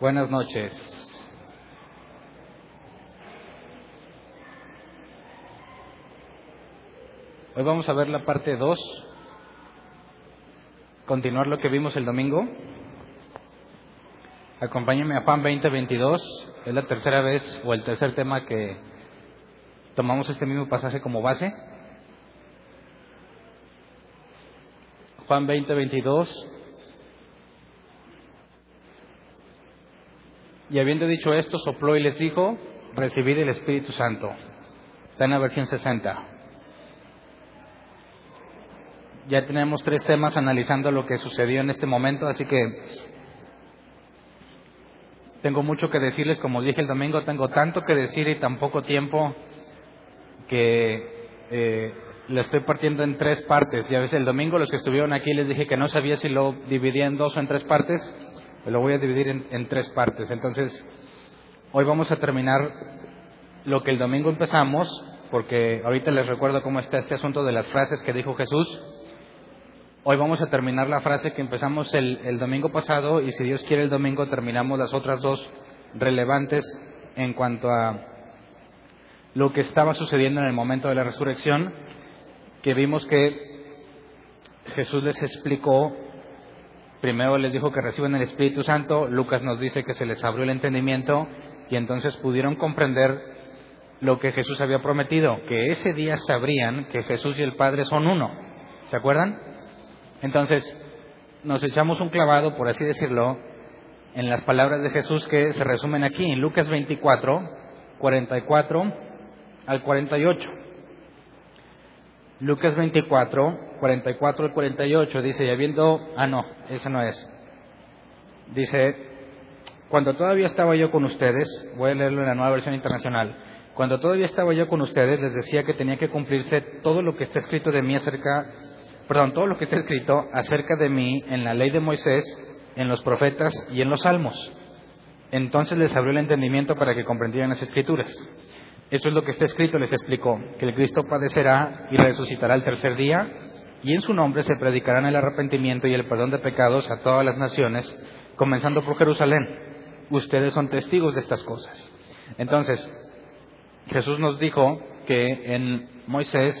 Buenas noches. Hoy vamos a ver la parte 2, continuar lo que vimos el domingo. Acompáñenme a Juan 2022, es la tercera vez o el tercer tema que tomamos este mismo pasaje como base. Juan 2022, Y habiendo dicho esto, sopló y les dijo, recibid el Espíritu Santo. Está en la versión 60. Ya tenemos tres temas analizando lo que sucedió en este momento, así que tengo mucho que decirles, como dije el domingo, tengo tanto que decir y tan poco tiempo que eh, lo estoy partiendo en tres partes. Ya ves, el domingo los que estuvieron aquí les dije que no sabía si lo dividía en dos o en tres partes lo voy a dividir en, tres partes. Entonces, hoy vamos a terminar lo que el domingo empezamos, porque ahorita les recuerdo cómo está este asunto de las frases que dijo Jesús. Hoy vamos a terminar la frase que empezamos el, el domingo pasado y si Dios quiere el domingo terminamos las otras dos relevantes en cuanto a lo que estaba sucediendo en el momento de la resurrección, que vimos que Jesús les explicó Primero les dijo que reciben el Espíritu Santo, Lucas nos dice que se les abrió el entendimiento y entonces pudieron comprender lo que Jesús había prometido, que ese día sabrían que Jesús y el Padre son uno. ¿Se acuerdan? Entonces, nos echamos un clavado, por así decirlo, en las palabras de Jesús que se resumen aquí en Lucas 24, 44 al 48. Lucas 24, 44 al 48 dice, y habiendo, ah no, ese no es. Dice, cuando todavía estaba yo con ustedes, voy a leerlo en la nueva versión internacional, cuando todavía estaba yo con ustedes les decía que tenía que cumplirse todo lo que está escrito de mí acerca, perdón, todo lo que está escrito acerca de mí en la ley de Moisés, en los profetas y en los salmos. Entonces les abrió el entendimiento para que comprendieran las escrituras. Esto es lo que está escrito, les explicó, que el Cristo padecerá y resucitará el tercer día, y en su nombre se predicarán el arrepentimiento y el perdón de pecados a todas las naciones, comenzando por Jerusalén. Ustedes son testigos de estas cosas. Entonces, Jesús nos dijo que en Moisés,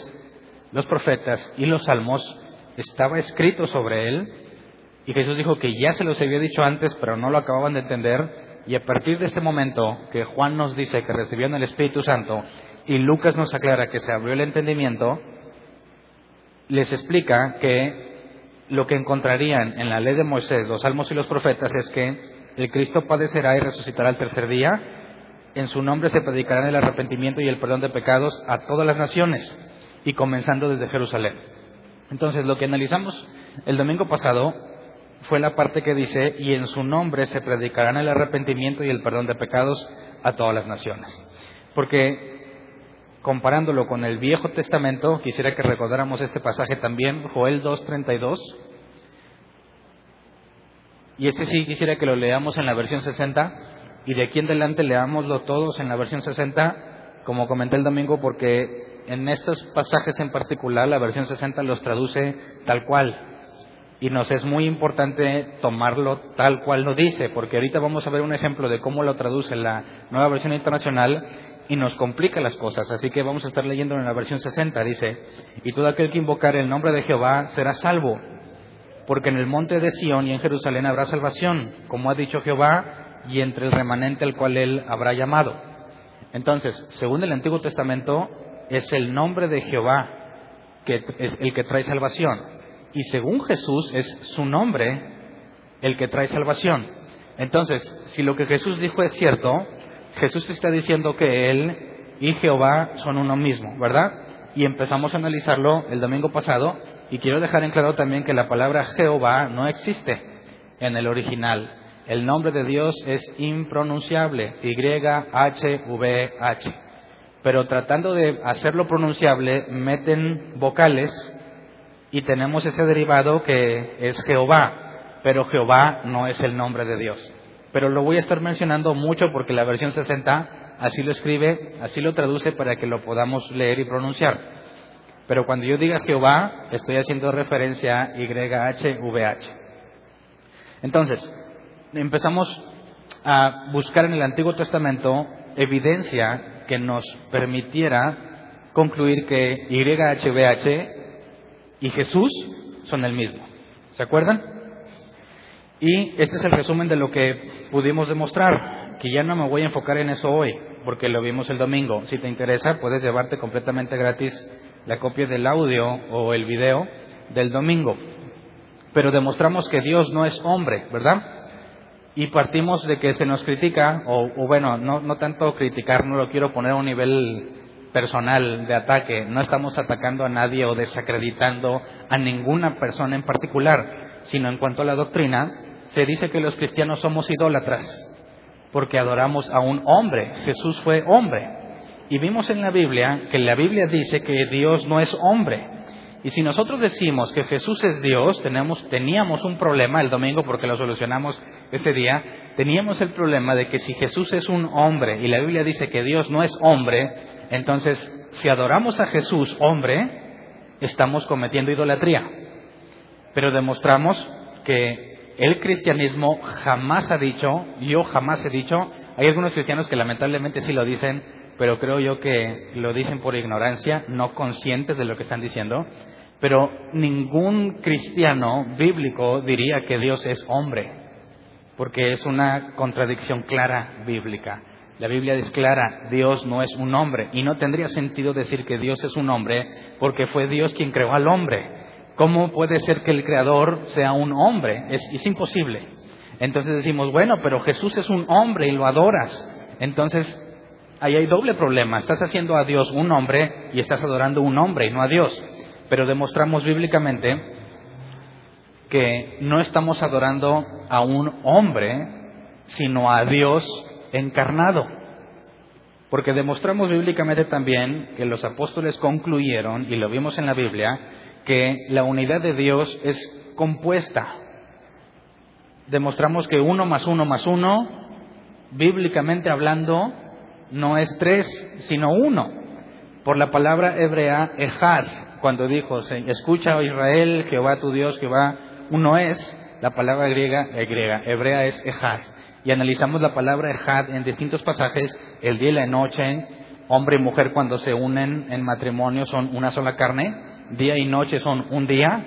los profetas y los salmos estaba escrito sobre él, y Jesús dijo que ya se los había dicho antes, pero no lo acababan de entender, y a partir de este momento que Juan nos dice que recibieron el Espíritu Santo y Lucas nos aclara que se abrió el entendimiento, les explica que lo que encontrarían en la ley de Moisés, los salmos y los profetas es que el Cristo padecerá y resucitará el tercer día, en su nombre se predicará el arrepentimiento y el perdón de pecados a todas las naciones, y comenzando desde Jerusalén. Entonces, lo que analizamos el domingo pasado fue la parte que dice, y en su nombre se predicarán el arrepentimiento y el perdón de pecados a todas las naciones. Porque comparándolo con el Viejo Testamento, quisiera que recordáramos este pasaje también, Joel 2.32. Y este sí quisiera que lo leamos en la versión 60 y de aquí en adelante leámoslo todos en la versión 60, como comenté el domingo, porque en estos pasajes en particular la versión 60 los traduce tal cual, y nos es muy importante tomarlo tal cual lo dice, porque ahorita vamos a ver un ejemplo de cómo lo traduce la nueva versión internacional y nos complica las cosas. Así que vamos a estar leyendo en la versión 60, dice, y todo aquel que invocar el nombre de Jehová será salvo, porque en el monte de Sión y en Jerusalén habrá salvación, como ha dicho Jehová, y entre el remanente al cual él habrá llamado. Entonces, según el Antiguo Testamento, es el nombre de Jehová que el que trae salvación y según Jesús es su nombre el que trae salvación. Entonces, si lo que Jesús dijo es cierto, Jesús está diciendo que Él y Jehová son uno mismo, ¿verdad? Y empezamos a analizarlo el domingo pasado y quiero dejar en claro también que la palabra Jehová no existe en el original. El nombre de Dios es impronunciable, Y-H-V-H. Pero tratando de hacerlo pronunciable, meten vocales y tenemos ese derivado que es Jehová, pero Jehová no es el nombre de Dios. Pero lo voy a estar mencionando mucho porque la versión 60 así lo escribe, así lo traduce para que lo podamos leer y pronunciar. Pero cuando yo diga Jehová, estoy haciendo referencia a YHVH. Entonces, empezamos a buscar en el Antiguo Testamento evidencia que nos permitiera concluir que YHBH y Jesús son el mismo. ¿Se acuerdan? Y este es el resumen de lo que pudimos demostrar, que ya no me voy a enfocar en eso hoy, porque lo vimos el domingo. Si te interesa, puedes llevarte completamente gratis la copia del audio o el video del domingo. Pero demostramos que Dios no es hombre, ¿verdad? Y partimos de que se nos critica, o, bueno, no, no tanto criticar, no lo quiero poner a un nivel personal de ataque, no estamos atacando a nadie o desacreditando a ninguna persona en particular, sino en cuanto a la doctrina, se dice que los cristianos somos idólatras, porque adoramos a un hombre, Jesús fue hombre. Y vimos en la Biblia que la Biblia dice que Dios no es hombre, y si nosotros decimos que Jesús es Dios, tenemos, teníamos un problema el domingo porque lo solucionamos ese día, teníamos el problema de que si Jesús es un hombre y la Biblia dice que Dios no es hombre, entonces si adoramos a Jesús hombre, estamos cometiendo idolatría. Pero demostramos que el cristianismo jamás ha dicho, yo jamás he dicho, hay algunos cristianos que lamentablemente sí lo dicen, pero creo yo que lo dicen por ignorancia, no conscientes de lo que están diciendo. Pero ningún cristiano bíblico diría que Dios es hombre, porque es una contradicción clara bíblica. La Biblia es clara, Dios no es un hombre, y no tendría sentido decir que Dios es un hombre, porque fue Dios quien creó al hombre. ¿Cómo puede ser que el creador sea un hombre? Es, es imposible. Entonces decimos, bueno, pero Jesús es un hombre y lo adoras. Entonces ahí hay doble problema. Estás haciendo a Dios un hombre y estás adorando un hombre y no a Dios. Pero demostramos bíblicamente que no estamos adorando a un hombre, sino a Dios encarnado. Porque demostramos bíblicamente también que los apóstoles concluyeron, y lo vimos en la Biblia, que la unidad de Dios es compuesta. Demostramos que uno más uno más uno, bíblicamente hablando, no es tres, sino uno. Por la palabra hebrea, ejad, cuando dijo, escucha, oh Israel, Jehová tu Dios, Jehová uno es, la palabra griega, eh, hebrea es ejad. Y analizamos la palabra ejad en distintos pasajes, el día y la noche, hombre y mujer cuando se unen en matrimonio son una sola carne, día y noche son un día,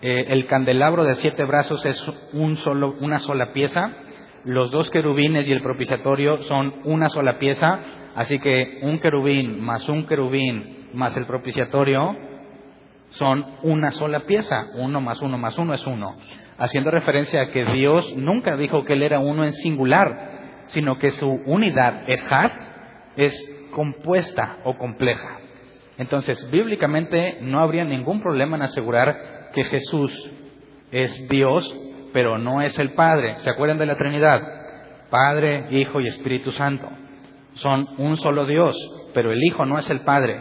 eh, el candelabro de siete brazos es un solo, una sola pieza, los dos querubines y el propiciatorio son una sola pieza, así que un querubín más un querubín más el propiciatorio son una sola pieza, uno más uno más uno es uno, haciendo referencia a que Dios nunca dijo que Él era uno en singular, sino que su unidad, Ejad, es compuesta o compleja. Entonces, bíblicamente no habría ningún problema en asegurar que Jesús es Dios pero no es el Padre. ¿Se acuerdan de la Trinidad? Padre, Hijo y Espíritu Santo. Son un solo Dios, pero el Hijo no es el Padre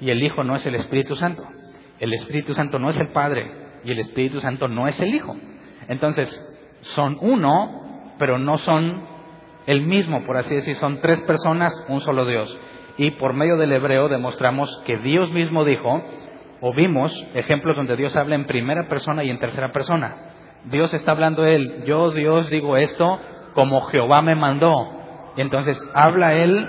y el Hijo no es el Espíritu Santo. El Espíritu Santo no es el Padre y el Espíritu Santo no es el Hijo. Entonces, son uno, pero no son el mismo, por así decir. Son tres personas, un solo Dios. Y por medio del hebreo demostramos que Dios mismo dijo, o vimos ejemplos donde Dios habla en primera persona y en tercera persona. Dios está hablando él, yo Dios digo esto como Jehová me mandó. Entonces habla él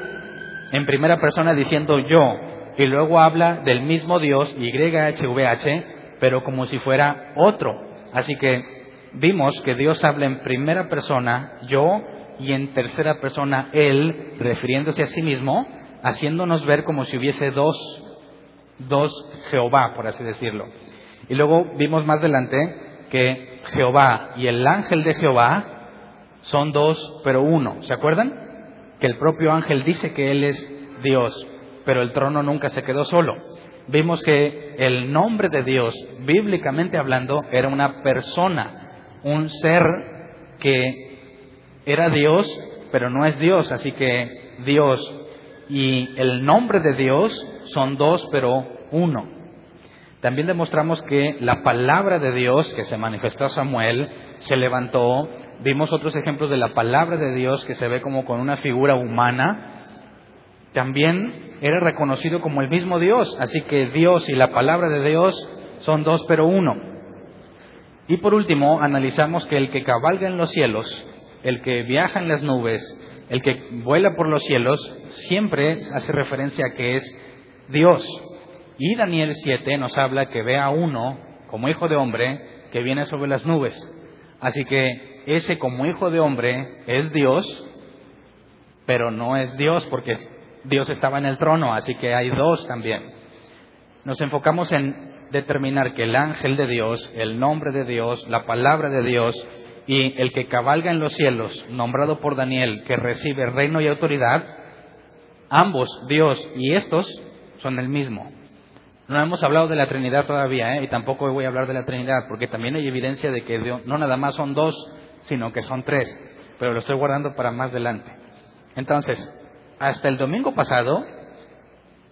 en primera persona diciendo yo, y luego habla del mismo Dios, YHVH, pero como si fuera otro. Así que vimos que Dios habla en primera persona, yo, y en tercera persona, él, refiriéndose a sí mismo, haciéndonos ver como si hubiese dos, dos Jehová, por así decirlo. Y luego vimos más adelante que Jehová y el ángel de Jehová son dos, pero uno. ¿Se acuerdan? Que el propio ángel dice que él es Dios, pero el trono nunca se quedó solo. Vimos que el nombre de Dios, bíblicamente hablando, era una persona, un ser que era Dios, pero no es Dios. Así que Dios y el nombre de Dios son dos, pero uno. También demostramos que la palabra de Dios que se manifestó a Samuel se levantó. Vimos otros ejemplos de la palabra de Dios que se ve como con una figura humana. También era reconocido como el mismo Dios. Así que Dios y la palabra de Dios son dos pero uno. Y por último, analizamos que el que cabalga en los cielos el que viaja en las nubes, el que vuela por los cielos, siempre hace referencia a que es Dios. Y Daniel 7 nos habla que ve a uno como hijo de hombre que viene sobre las nubes. Así que ese como hijo de hombre es Dios, pero no es Dios porque Dios estaba en el trono, así que hay dos también. Nos enfocamos en determinar que el ángel de Dios, el nombre de Dios, la palabra de Dios y el que cabalga en los cielos, nombrado por Daniel, que recibe reino y autoridad, ambos, Dios y estos, son el mismo. No hemos hablado de la Trinidad todavía, ¿eh? y tampoco voy a hablar de la Trinidad, porque también hay evidencia de que no nada más son dos, sino que son tres, pero lo estoy guardando para más adelante. Entonces, hasta el domingo pasado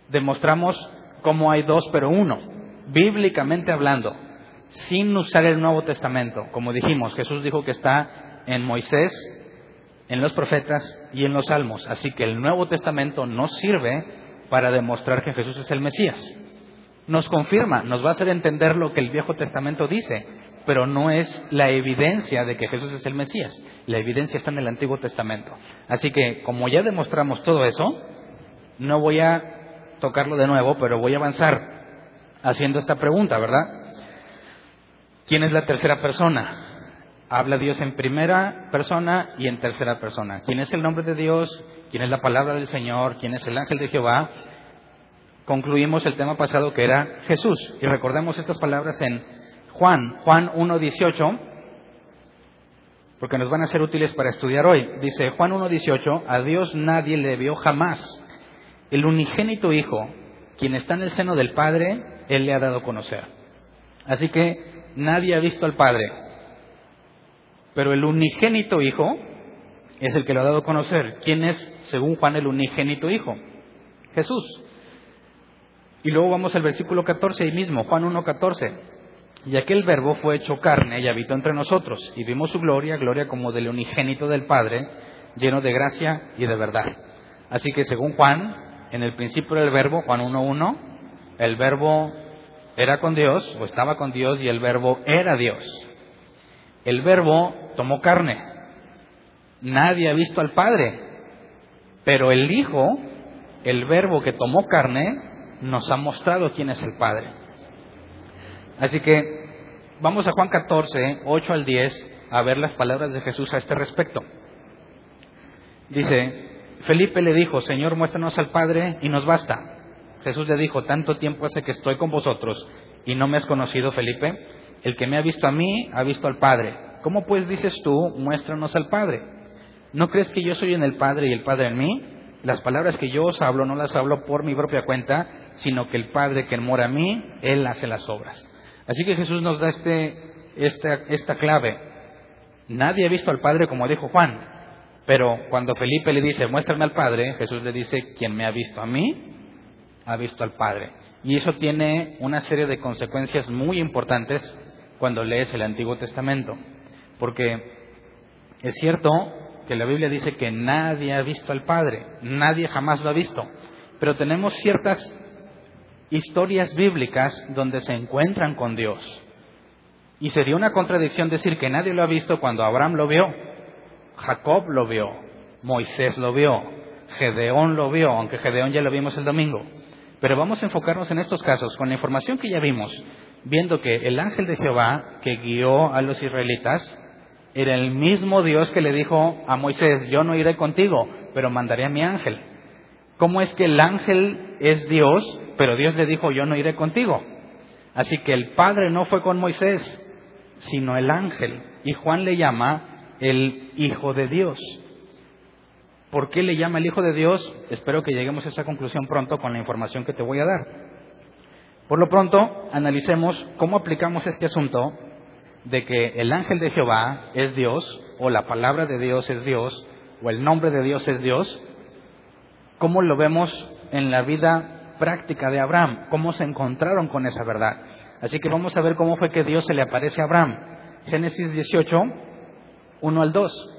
demostramos cómo hay dos pero uno, bíblicamente hablando, sin usar el Nuevo Testamento. Como dijimos, Jesús dijo que está en Moisés, en los profetas y en los salmos. Así que el Nuevo Testamento no sirve para demostrar que Jesús es el Mesías. Nos confirma, nos va a hacer entender lo que el Viejo Testamento dice, pero no es la evidencia de que Jesús es el Mesías. La evidencia está en el Antiguo Testamento. Así que, como ya demostramos todo eso, no voy a tocarlo de nuevo, pero voy a avanzar haciendo esta pregunta, ¿verdad? ¿Quién es la tercera persona? Habla Dios en primera persona y en tercera persona. ¿Quién es el nombre de Dios? ¿Quién es la palabra del Señor? ¿Quién es el ángel de Jehová? Concluimos el tema pasado que era Jesús. Y recordemos estas palabras en Juan, Juan 1.18, porque nos van a ser útiles para estudiar hoy. Dice Juan 1.18, a Dios nadie le vio jamás. El unigénito Hijo, quien está en el seno del Padre, Él le ha dado a conocer. Así que nadie ha visto al Padre. Pero el unigénito Hijo es el que lo ha dado a conocer. ¿Quién es, según Juan, el unigénito Hijo? Jesús. Y luego vamos al versículo 14 ahí mismo, Juan 1.14. Y aquel verbo fue hecho carne y habitó entre nosotros, y vimos su gloria, gloria como del unigénito del Padre, lleno de gracia y de verdad. Así que según Juan, en el principio del verbo, Juan 1.1, el verbo era con Dios, o estaba con Dios, y el verbo era Dios. El verbo tomó carne. Nadie ha visto al Padre, pero el Hijo, el verbo que tomó carne, nos ha mostrado quién es el Padre. Así que vamos a Juan 14, 8 al 10, a ver las palabras de Jesús a este respecto. Dice, Felipe le dijo, Señor, muéstranos al Padre y nos basta. Jesús le dijo, tanto tiempo hace que estoy con vosotros y no me has conocido, Felipe. El que me ha visto a mí, ha visto al Padre. ¿Cómo pues dices tú, muéstranos al Padre? ¿No crees que yo soy en el Padre y el Padre en mí? Las palabras que yo os hablo no las hablo por mi propia cuenta, sino que el Padre que mora a mí, Él hace las obras. Así que Jesús nos da este, esta, esta clave. Nadie ha visto al Padre como dijo Juan, pero cuando Felipe le dice, muéstrame al Padre, Jesús le dice, quien me ha visto a mí, ha visto al Padre. Y eso tiene una serie de consecuencias muy importantes cuando lees el Antiguo Testamento. Porque es cierto que la Biblia dice que nadie ha visto al Padre, nadie jamás lo ha visto, pero tenemos ciertas historias bíblicas donde se encuentran con Dios. Y sería una contradicción decir que nadie lo ha visto cuando Abraham lo vio, Jacob lo vio, Moisés lo vio, Gedeón lo vio, aunque Gedeón ya lo vimos el domingo. Pero vamos a enfocarnos en estos casos con la información que ya vimos, viendo que el ángel de Jehová que guió a los israelitas era el mismo Dios que le dijo a Moisés, yo no iré contigo, pero mandaré a mi ángel. ¿Cómo es que el ángel es Dios, pero Dios le dijo, yo no iré contigo? Así que el Padre no fue con Moisés, sino el ángel. Y Juan le llama el Hijo de Dios. ¿Por qué le llama el Hijo de Dios? Espero que lleguemos a esa conclusión pronto con la información que te voy a dar. Por lo pronto, analicemos cómo aplicamos este asunto de que el ángel de Jehová es Dios, o la palabra de Dios es Dios, o el nombre de Dios es Dios, cómo lo vemos en la vida práctica de Abraham, cómo se encontraron con esa verdad. Así que vamos a ver cómo fue que Dios se le aparece a Abraham. Génesis 18, 1 al 2.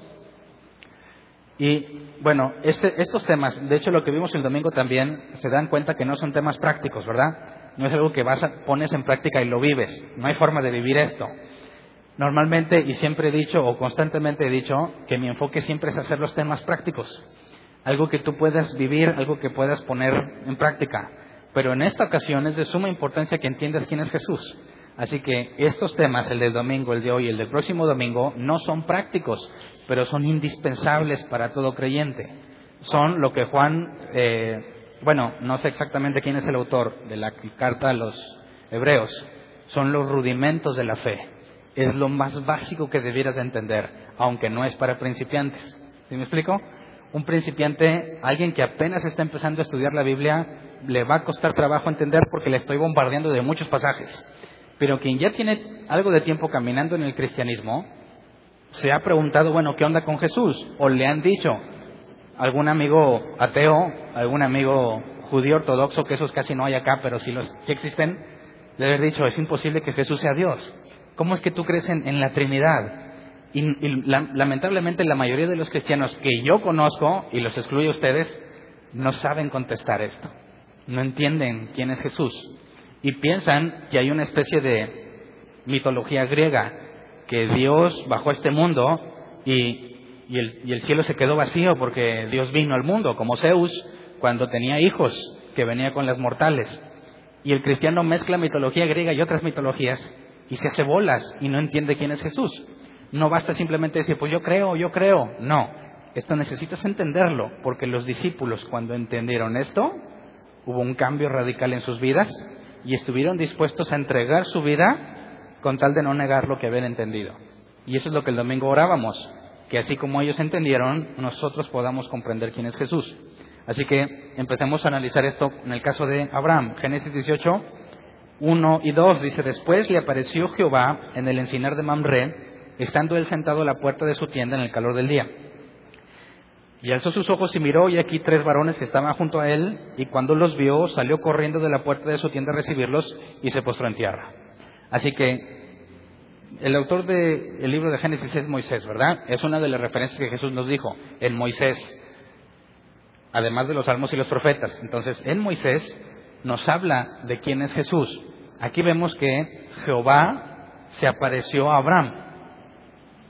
Y bueno, este, estos temas, de hecho lo que vimos el domingo también, se dan cuenta que no son temas prácticos, ¿verdad? No es algo que vas a, pones en práctica y lo vives. No hay forma de vivir esto. Normalmente, y siempre he dicho, o constantemente he dicho, que mi enfoque siempre es hacer los temas prácticos. Algo que tú puedas vivir, algo que puedas poner en práctica. Pero en esta ocasión es de suma importancia que entiendas quién es Jesús. Así que estos temas, el del domingo, el de hoy y el del próximo domingo, no son prácticos, pero son indispensables para todo creyente. Son lo que Juan, eh, bueno, no sé exactamente quién es el autor de la carta a los hebreos, son los rudimentos de la fe. Es lo más básico que debieras de entender, aunque no es para principiantes. ¿Sí me explico? Un principiante, alguien que apenas está empezando a estudiar la Biblia, le va a costar trabajo entender porque le estoy bombardeando de muchos pasajes. Pero quien ya tiene algo de tiempo caminando en el cristianismo, se ha preguntado, bueno, ¿qué onda con Jesús? O le han dicho, algún amigo ateo, algún amigo judío ortodoxo, que esos casi no hay acá, pero sí, los, sí existen, de haber dicho, es imposible que Jesús sea Dios. ¿Cómo es que tú crees en, la Trinidad? Y, lamentablemente la mayoría de los cristianos que yo conozco, y los excluyo ustedes, no saben contestar esto. No entienden quién es Jesús. Y piensan que hay una especie de mitología griega, que Dios bajó a este mundo y, y, el, y el cielo se quedó vacío porque Dios vino al mundo, como Zeus cuando tenía hijos, que venía con las mortales. Y el cristiano mezcla mitología griega y otras mitologías y se hace bolas y no entiende quién es Jesús. No basta simplemente decir, pues yo creo, yo creo. No, esto necesitas entenderlo, porque los discípulos cuando entendieron esto, hubo un cambio radical en sus vidas y estuvieron dispuestos a entregar su vida con tal de no negar lo que habían entendido. Y eso es lo que el domingo orábamos, que así como ellos entendieron, nosotros podamos comprender quién es Jesús. Así que empecemos a analizar esto en el caso de Abraham. Génesis 18, 1 y 2 dice, después le apareció Jehová en el encinar de Mamre, estando él sentado a la puerta de su tienda en el calor del día. Y alzó sus ojos y miró, y aquí tres varones que estaban junto a él, y cuando los vio, salió corriendo de la puerta de su tienda a recibirlos y se postró en tierra. Así que el autor del libro de Génesis es Moisés, ¿verdad? Es una de las referencias que Jesús nos dijo en Moisés además de los salmos y los profetas. Entonces, en Moisés nos habla de quién es Jesús. Aquí vemos que Jehová se apareció a Abraham,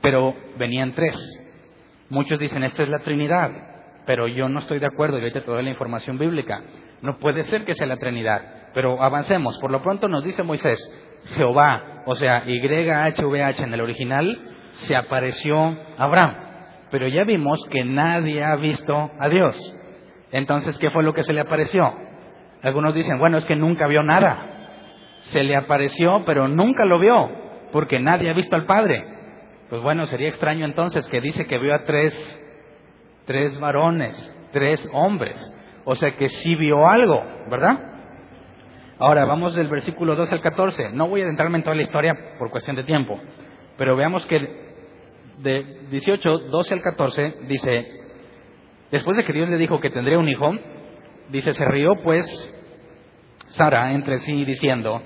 pero venían tres. Muchos dicen, esta es la Trinidad, pero yo no estoy de acuerdo y ahorita te doy la información bíblica. No puede ser que sea la Trinidad, pero avancemos. Por lo pronto nos dice Moisés, Jehová, o sea, YHVH en el original, se apareció a Abraham. Pero ya vimos que nadie ha visto a Dios. Entonces, ¿qué fue lo que se le apareció? Algunos dicen, bueno, es que nunca vio nada. Se le apareció, pero nunca lo vio, porque nadie ha visto al Padre. Pues bueno, sería extraño entonces que dice que vio a tres, tres varones, tres hombres. O sea que sí vio algo, ¿verdad? Ahora vamos del versículo 12 al 14. No voy a adentrarme en toda la historia por cuestión de tiempo, pero veamos que de 18, 12 al 14 dice, Después de que Dios le dijo que tendría un hijo, dice, se rió pues Sara entre sí diciendo,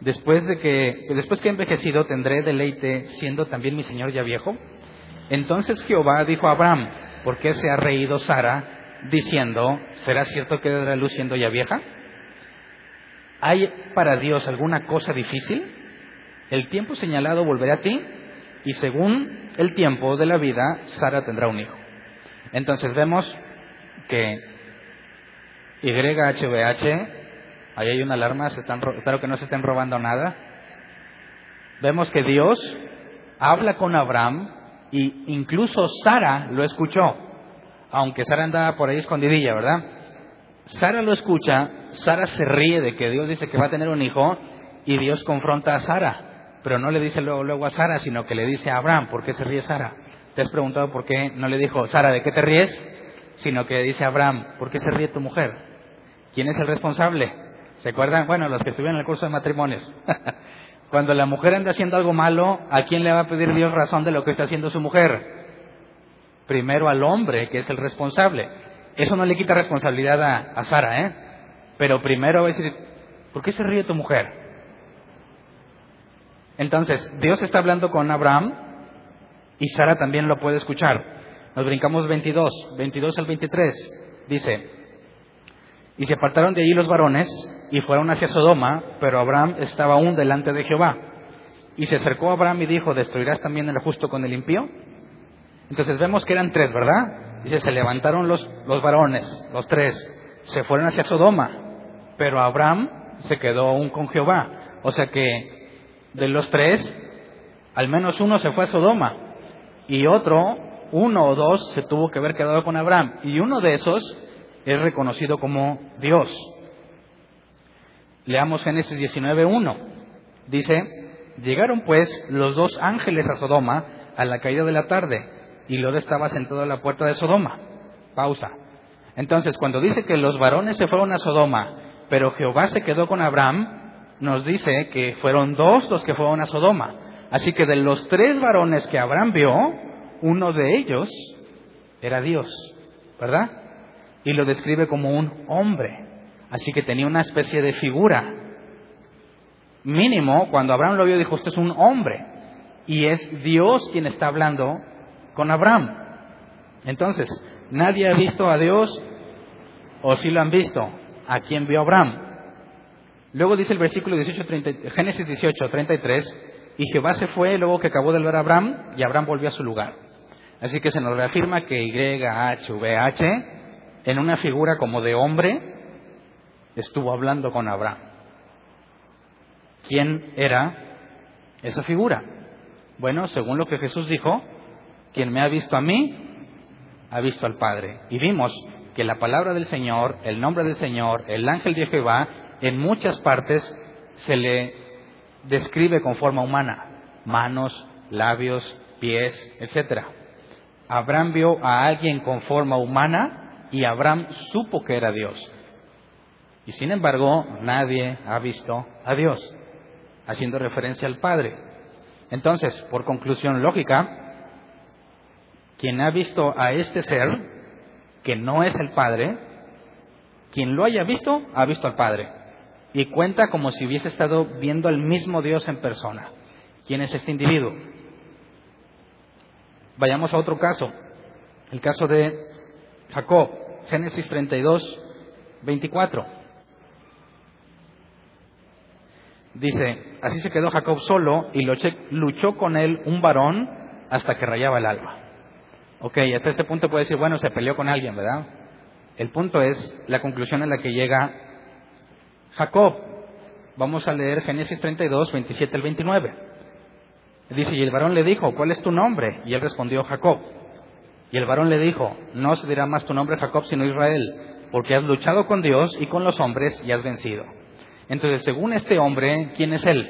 después de que, después que he envejecido tendré deleite siendo también mi Señor ya viejo. Entonces Jehová dijo a Abraham, ¿por qué se ha reído Sara diciendo, ¿será cierto que dará luz siendo ya vieja? ¿Hay para Dios alguna cosa difícil? El tiempo señalado volverá a ti y según el tiempo de la vida, Sara tendrá un hijo. Entonces vemos que YHVH, ahí hay una alarma, espero que no se estén robando nada. Vemos que Dios habla con Abraham y incluso Sara lo escuchó, aunque Sara andaba por ahí escondidilla, ¿verdad? Sara lo escucha, Sara se ríe de que Dios dice que va a tener un hijo y Dios confronta a Sara, pero no le dice luego, luego a Sara, sino que le dice a Abraham, ¿por qué se ríe Sara? ¿Te has preguntado por qué no le dijo, Sara, ¿de qué te ríes? Sino que dice Abraham, ¿por qué se ríe tu mujer? ¿Quién es el responsable? ¿Se acuerdan? Bueno, los que estuvieron en el curso de matrimonios. Cuando la mujer anda haciendo algo malo, ¿a quién le va a pedir Dios razón de lo que está haciendo su mujer? Primero al hombre, que es el responsable. Eso no le quita responsabilidad a, a Sara, ¿eh? Pero primero va a decir, ¿por qué se ríe tu mujer? Entonces, Dios está hablando con Abraham y Sara también lo puede escuchar. Nos brincamos 22, 22 al 23. Dice, y se apartaron de allí los varones y fueron hacia Sodoma, pero Abraham estaba aún delante de Jehová. Y se acercó a Abraham y dijo, ¿destruirás también el justo con el impío? Entonces vemos que eran tres, ¿verdad? Dice, se levantaron los, los varones, los tres, se fueron hacia Sodoma, pero Abraham se quedó aún con Jehová. O sea que de los tres, al menos uno se fue a Sodoma y otro, uno o dos, se tuvo que haber quedado con Abraham. Y uno de esos es reconocido como Dios. Leamos Génesis 19.1. Dice, llegaron pues los dos ángeles a Sodoma a la caída de la tarde y Lot estaba sentado a la puerta de Sodoma. Pausa. Entonces, cuando dice que los varones se fueron a Sodoma, pero Jehová se quedó con Abraham, nos dice que fueron dos los que fueron a Sodoma. Así que de los tres varones que Abraham vio, uno de ellos era Dios, ¿verdad? Y lo describe como un hombre. Así que tenía una especie de figura. Mínimo, cuando Abraham lo vio, dijo, usted es un hombre. Y es Dios quien está hablando con Abraham. Entonces, nadie ha visto a Dios, o si lo han visto, a quien vio Abraham. Luego dice el versículo 18, Génesis 18, 33, y Jehová se fue luego que acabó de ver a Abraham, y Abraham volvió a su lugar. Así que se nos reafirma que Y, H, V, H, en una figura como de hombre, estuvo hablando con Abraham. ¿Quién era esa figura? Bueno, según lo que Jesús dijo, quien me ha visto a mí, ha visto al Padre. Y vimos que la palabra del Señor, el nombre del Señor, el ángel de Jehová, en muchas partes se le describe con forma humana, manos, labios, pies, etc. Abraham vio a alguien con forma humana y Abraham supo que era Dios. Y sin embargo, nadie ha visto a Dios, haciendo referencia al Padre. Entonces, por conclusión lógica, quien ha visto a este ser, que no es el Padre, quien lo haya visto, ha visto al Padre y cuenta como si hubiese estado viendo al mismo Dios en persona. ¿Quién es este individuo? Vayamos a otro caso, el caso de Jacob, Génesis 32, 24. Dice, así se quedó Jacob solo y luchó con él un varón hasta que rayaba el alba. Ok, hasta este punto puede decir, bueno, se peleó con alguien, ¿verdad? El punto es la conclusión en la que llega Jacob. Vamos a leer Génesis 32, 27 al 29. Dice, y el varón le dijo, ¿cuál es tu nombre? Y él respondió, Jacob. Y el varón le dijo, no se dirá más tu nombre Jacob, sino Israel, porque has luchado con Dios y con los hombres y has vencido. Entonces, según este hombre, ¿quién es él?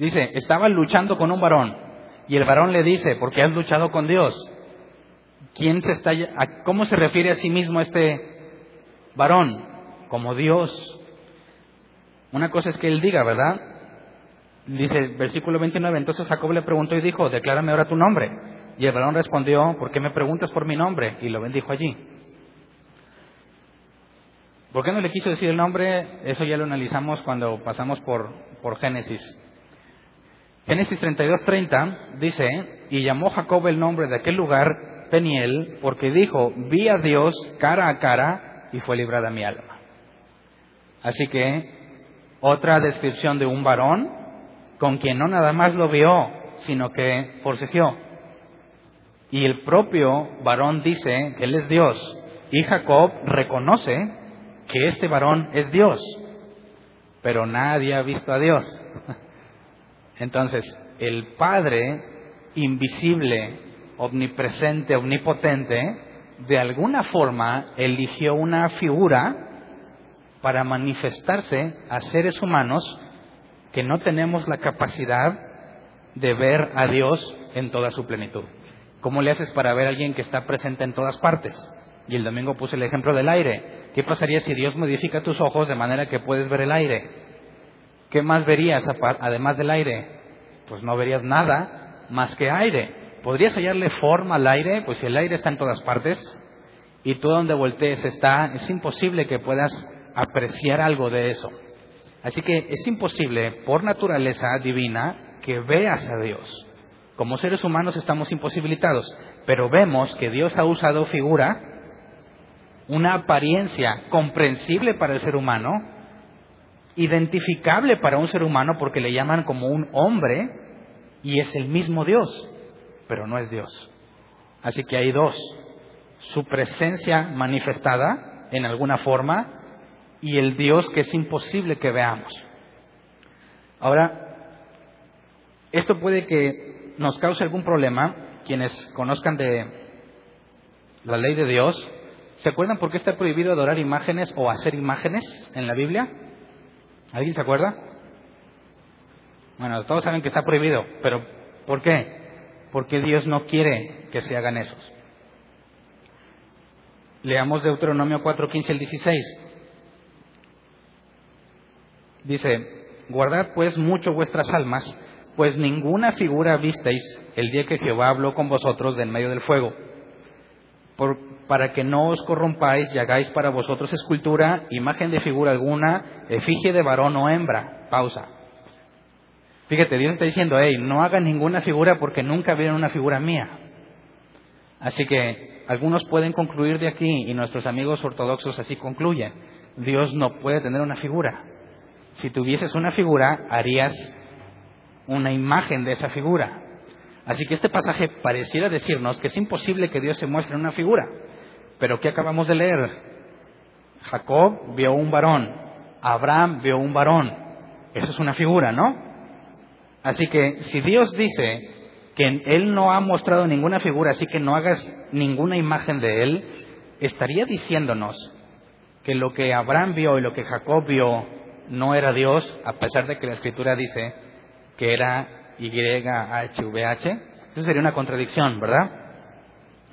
Dice, estaba luchando con un varón. Y el varón le dice, porque has luchado con Dios. ¿Quién se está, ¿Cómo se refiere a sí mismo este varón? como Dios. Una cosa es que él diga, ¿verdad? Dice versículo 29, entonces Jacob le preguntó y dijo, declárame ahora tu nombre. Y el varón respondió, ¿por qué me preguntas por mi nombre? Y lo bendijo allí. ¿Por qué no le quiso decir el nombre? Eso ya lo analizamos cuando pasamos por, por Génesis. Génesis 32:30 dice, y llamó Jacob el nombre de aquel lugar Peniel, porque dijo, vi a Dios cara a cara y fue librada mi alma. Así que otra descripción de un varón con quien no nada más lo vio, sino que forcejeó. Y el propio varón dice que él es Dios. Y Jacob reconoce que este varón es Dios. Pero nadie ha visto a Dios. Entonces, el Padre invisible, omnipresente, omnipotente, de alguna forma eligió una figura para manifestarse a seres humanos que no tenemos la capacidad de ver a Dios en toda su plenitud. ¿Cómo le haces para ver a alguien que está presente en todas partes? Y el domingo puse el ejemplo del aire. ¿Qué pasaría si Dios modifica tus ojos de manera que puedes ver el aire? ¿Qué más verías además del aire? Pues no verías nada más que aire. ¿Podrías hallarle forma al aire? Pues si el aire está en todas partes y todo donde voltees está, es imposible que puedas apreciar algo de eso. Así que es imposible, por naturaleza divina, que veas a Dios. Como seres humanos estamos imposibilitados, pero vemos que Dios ha usado figura, una apariencia comprensible para el ser humano, identificable para un ser humano porque le llaman como un hombre y es el mismo Dios, pero no es Dios. Así que hay dos, su presencia manifestada en alguna forma y el Dios que es imposible que veamos. Ahora, esto puede que nos cause algún problema, quienes conozcan de la ley de Dios, ¿se acuerdan por qué está prohibido adorar imágenes o hacer imágenes en la Biblia? ¿Alguien se acuerda? Bueno, todos saben que está prohibido, pero ¿por qué? Porque Dios no quiere que se hagan esos. Leamos Deuteronomio 4, 15 al 16. Dice, guardad pues mucho vuestras almas, pues ninguna figura visteis el día que Jehová habló con vosotros de en medio del fuego, para que no os corrompáis y hagáis para vosotros escultura, imagen de figura alguna, efigie de varón o hembra. Pausa. Fíjate, Dios está diciendo, hey, no hagan ninguna figura porque nunca vieron una figura mía. Así que algunos pueden concluir de aquí, y nuestros amigos ortodoxos así concluyen, Dios no puede tener una figura si tuvieses una figura, harías una imagen de esa figura. Así que este pasaje pareciera decirnos que es imposible que Dios se muestre en una figura. Pero ¿qué acabamos de leer? Jacob vio un varón, Abraham vio un varón. Eso es una figura, ¿no? Así que si Dios dice que Él no ha mostrado ninguna figura, así que no hagas ninguna imagen de Él, estaría diciéndonos que lo que Abraham vio y lo que Jacob vio no era Dios, a pesar de que la escritura dice que era YHVH. Eso sería una contradicción, ¿verdad?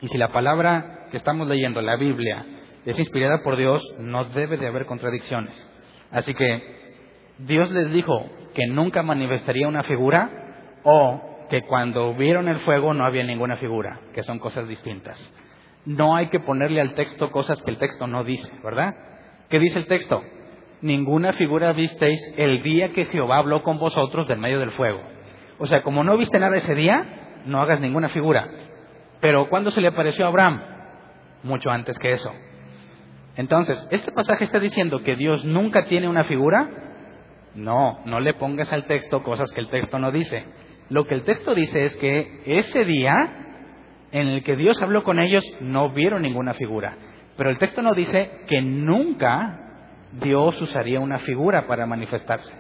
Y si la palabra que estamos leyendo, la Biblia, es inspirada por Dios, no debe de haber contradicciones. Así que Dios les dijo que nunca manifestaría una figura o que cuando vieron el fuego no había ninguna figura, que son cosas distintas. No hay que ponerle al texto cosas que el texto no dice, ¿verdad? ¿Qué dice el texto? ninguna figura visteis el día que Jehová habló con vosotros del medio del fuego. O sea, como no viste nada ese día, no hagas ninguna figura. Pero ¿cuándo se le apareció a Abraham? Mucho antes que eso. Entonces, ¿este pasaje está diciendo que Dios nunca tiene una figura? No, no le pongas al texto cosas que el texto no dice. Lo que el texto dice es que ese día en el que Dios habló con ellos no vieron ninguna figura. Pero el texto no dice que nunca Dios usaría una figura para manifestarse.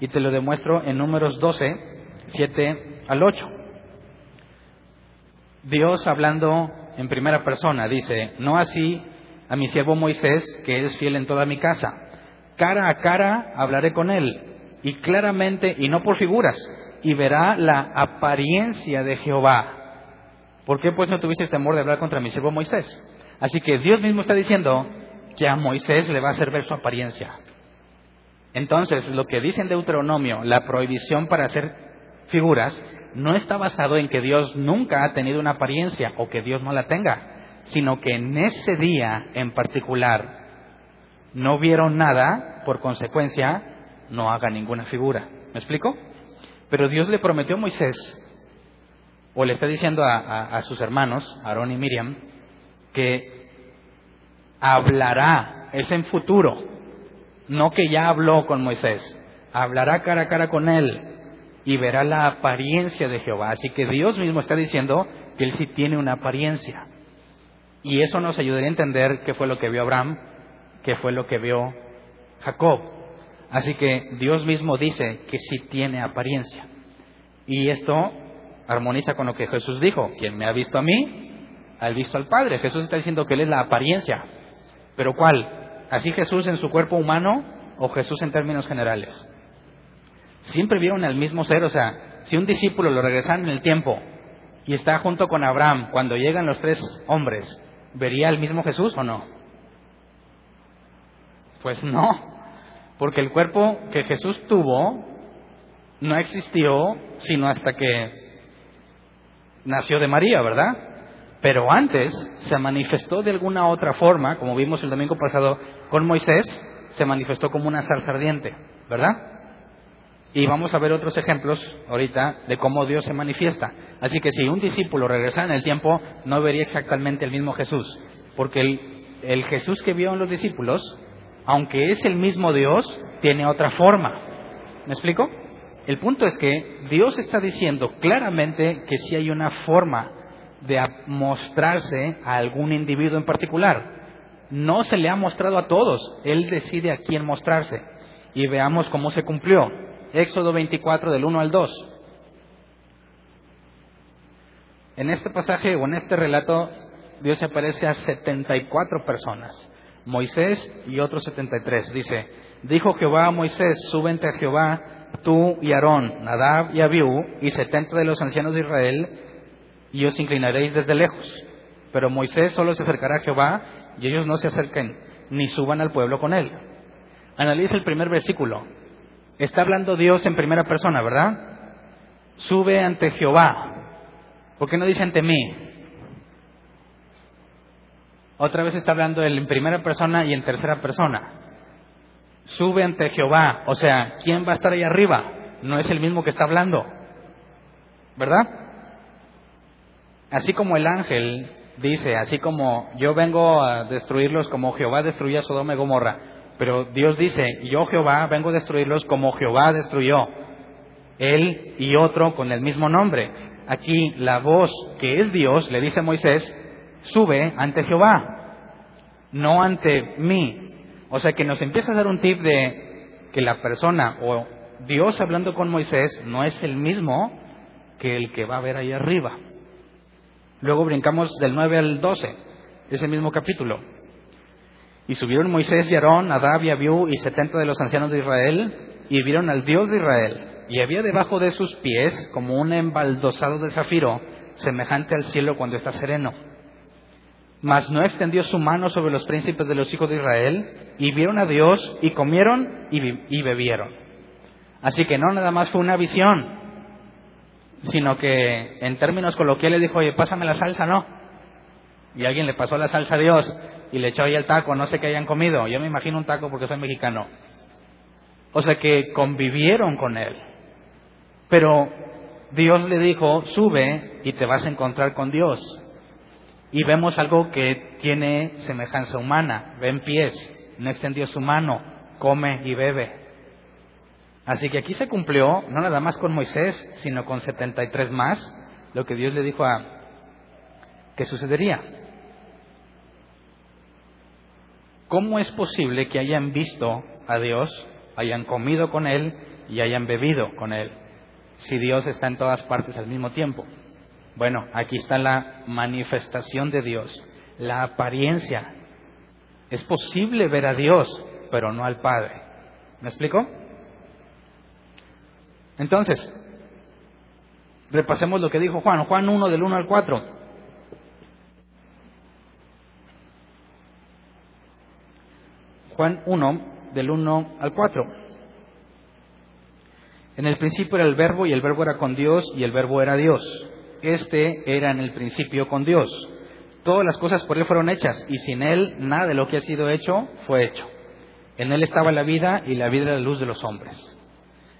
Y te lo demuestro en números 12, 7 al 8. Dios hablando en primera persona dice, no así a mi siervo Moisés, que es fiel en toda mi casa. Cara a cara hablaré con él, y claramente, y no por figuras, y verá la apariencia de Jehová. ¿Por qué pues no tuviste temor de hablar contra mi siervo Moisés? Así que Dios mismo está diciendo, que a Moisés le va a hacer ver su apariencia. Entonces, lo que dice en Deuteronomio, la prohibición para hacer figuras, no está basado en que Dios nunca ha tenido una apariencia o que Dios no la tenga, sino que en ese día en particular no vieron nada, por consecuencia, no haga ninguna figura. ¿Me explico? Pero Dios le prometió a Moisés, o le está diciendo a, a sus hermanos, Aarón y Miriam, que hablará, es en futuro, no que ya habló con Moisés, hablará cara a cara con él y verá la apariencia de Jehová. Así que Dios mismo está diciendo que él sí tiene una apariencia. Y eso nos ayudaría a entender qué fue lo que vio Abraham, qué fue lo que vio Jacob. Así que Dios mismo dice que sí tiene apariencia. Y esto armoniza con lo que Jesús dijo, quien me ha visto a mí, ha visto al Padre. Jesús está diciendo que Él es la apariencia. ¿Pero cuál? ¿Así Jesús en su cuerpo humano o Jesús en términos generales? Siempre vieron al mismo ser, o sea, si un discípulo lo regresan en el tiempo y está junto con Abraham cuando llegan los tres hombres, ¿vería al mismo Jesús o no? Pues no, porque el cuerpo que Jesús tuvo no existió sino hasta que nació de María, ¿verdad? Pero antes se manifestó de alguna otra forma, como vimos el domingo pasado con Moisés, se manifestó como una zarza ardiente, ¿verdad? Y vamos a ver otros ejemplos ahorita de cómo Dios se manifiesta. Así que si un discípulo regresara en el tiempo, no vería exactamente el mismo Jesús, porque el, el Jesús que vio en los discípulos aunque es el mismo Dios, tiene otra forma. ¿Me explico? El punto es que Dios está diciendo claramente que si hay una forma de mostrarse a algún individuo en particular. No se le ha mostrado a todos, Él decide a quién mostrarse. Y veamos cómo se cumplió. Éxodo 24 del 1 al 2. En este pasaje o en este relato, Dios se aparece a 74 personas, Moisés y otros 73. Dice, dijo Jehová a Moisés, súbente a Jehová, tú y Aarón, Nadab y Abiú, y 70 de los ancianos de Israel, y os inclinaréis desde lejos. Pero Moisés solo se acercará a Jehová, y ellos no se acerquen, ni suban al pueblo con él. Analiza el primer versículo. Está hablando Dios en primera persona, ¿verdad? Sube ante Jehová. ¿Por qué no dice ante mí? Otra vez está hablando él en primera persona y en tercera persona. Sube ante Jehová. O sea, ¿quién va a estar ahí arriba? No es el mismo que está hablando. ¿Verdad? Así como el ángel dice, así como yo vengo a destruirlos como Jehová destruyó a Sodoma y Gomorra, pero Dios dice, yo Jehová vengo a destruirlos como Jehová destruyó. Él y otro con el mismo nombre. Aquí la voz que es Dios le dice a Moisés, sube ante Jehová, no ante mí. O sea que nos empieza a dar un tip de que la persona o Dios hablando con Moisés no es el mismo que el que va a ver ahí arriba. Luego brincamos del 9 al 12, ese mismo capítulo. Y subieron Moisés y Aarón, Adab y Abiú y setenta de los ancianos de Israel, y vieron al Dios de Israel. Y había debajo de sus pies como un embaldosado de zafiro, semejante al cielo cuando está sereno. Mas no extendió su mano sobre los príncipes de los hijos de Israel, y vieron a Dios, y comieron y, y bebieron. Así que no nada más fue una visión, sino que en términos coloquiales dijo, oye, pásame la salsa, no. Y alguien le pasó la salsa a Dios y le echó ahí el taco, no sé qué hayan comido. Yo me imagino un taco porque soy mexicano. O sea que convivieron con él. Pero Dios le dijo, sube y te vas a encontrar con Dios. Y vemos algo que tiene semejanza humana. Ven pies, no extendió su mano, come y bebe. Así que aquí se cumplió, no nada más con Moisés, sino con 73 más, lo que Dios le dijo a que sucedería. ¿Cómo es posible que hayan visto a Dios, hayan comido con Él y hayan bebido con Él, si Dios está en todas partes al mismo tiempo? Bueno, aquí está la manifestación de Dios, la apariencia. Es posible ver a Dios, pero no al Padre. ¿Me explico? Entonces, repasemos lo que dijo Juan, Juan 1 del 1 al 4. Juan 1 del 1 al 4. En el principio era el verbo y el verbo era con Dios y el verbo era Dios. Este era en el principio con Dios. Todas las cosas por Él fueron hechas y sin Él nada de lo que ha sido hecho fue hecho. En Él estaba la vida y la vida era la luz de los hombres.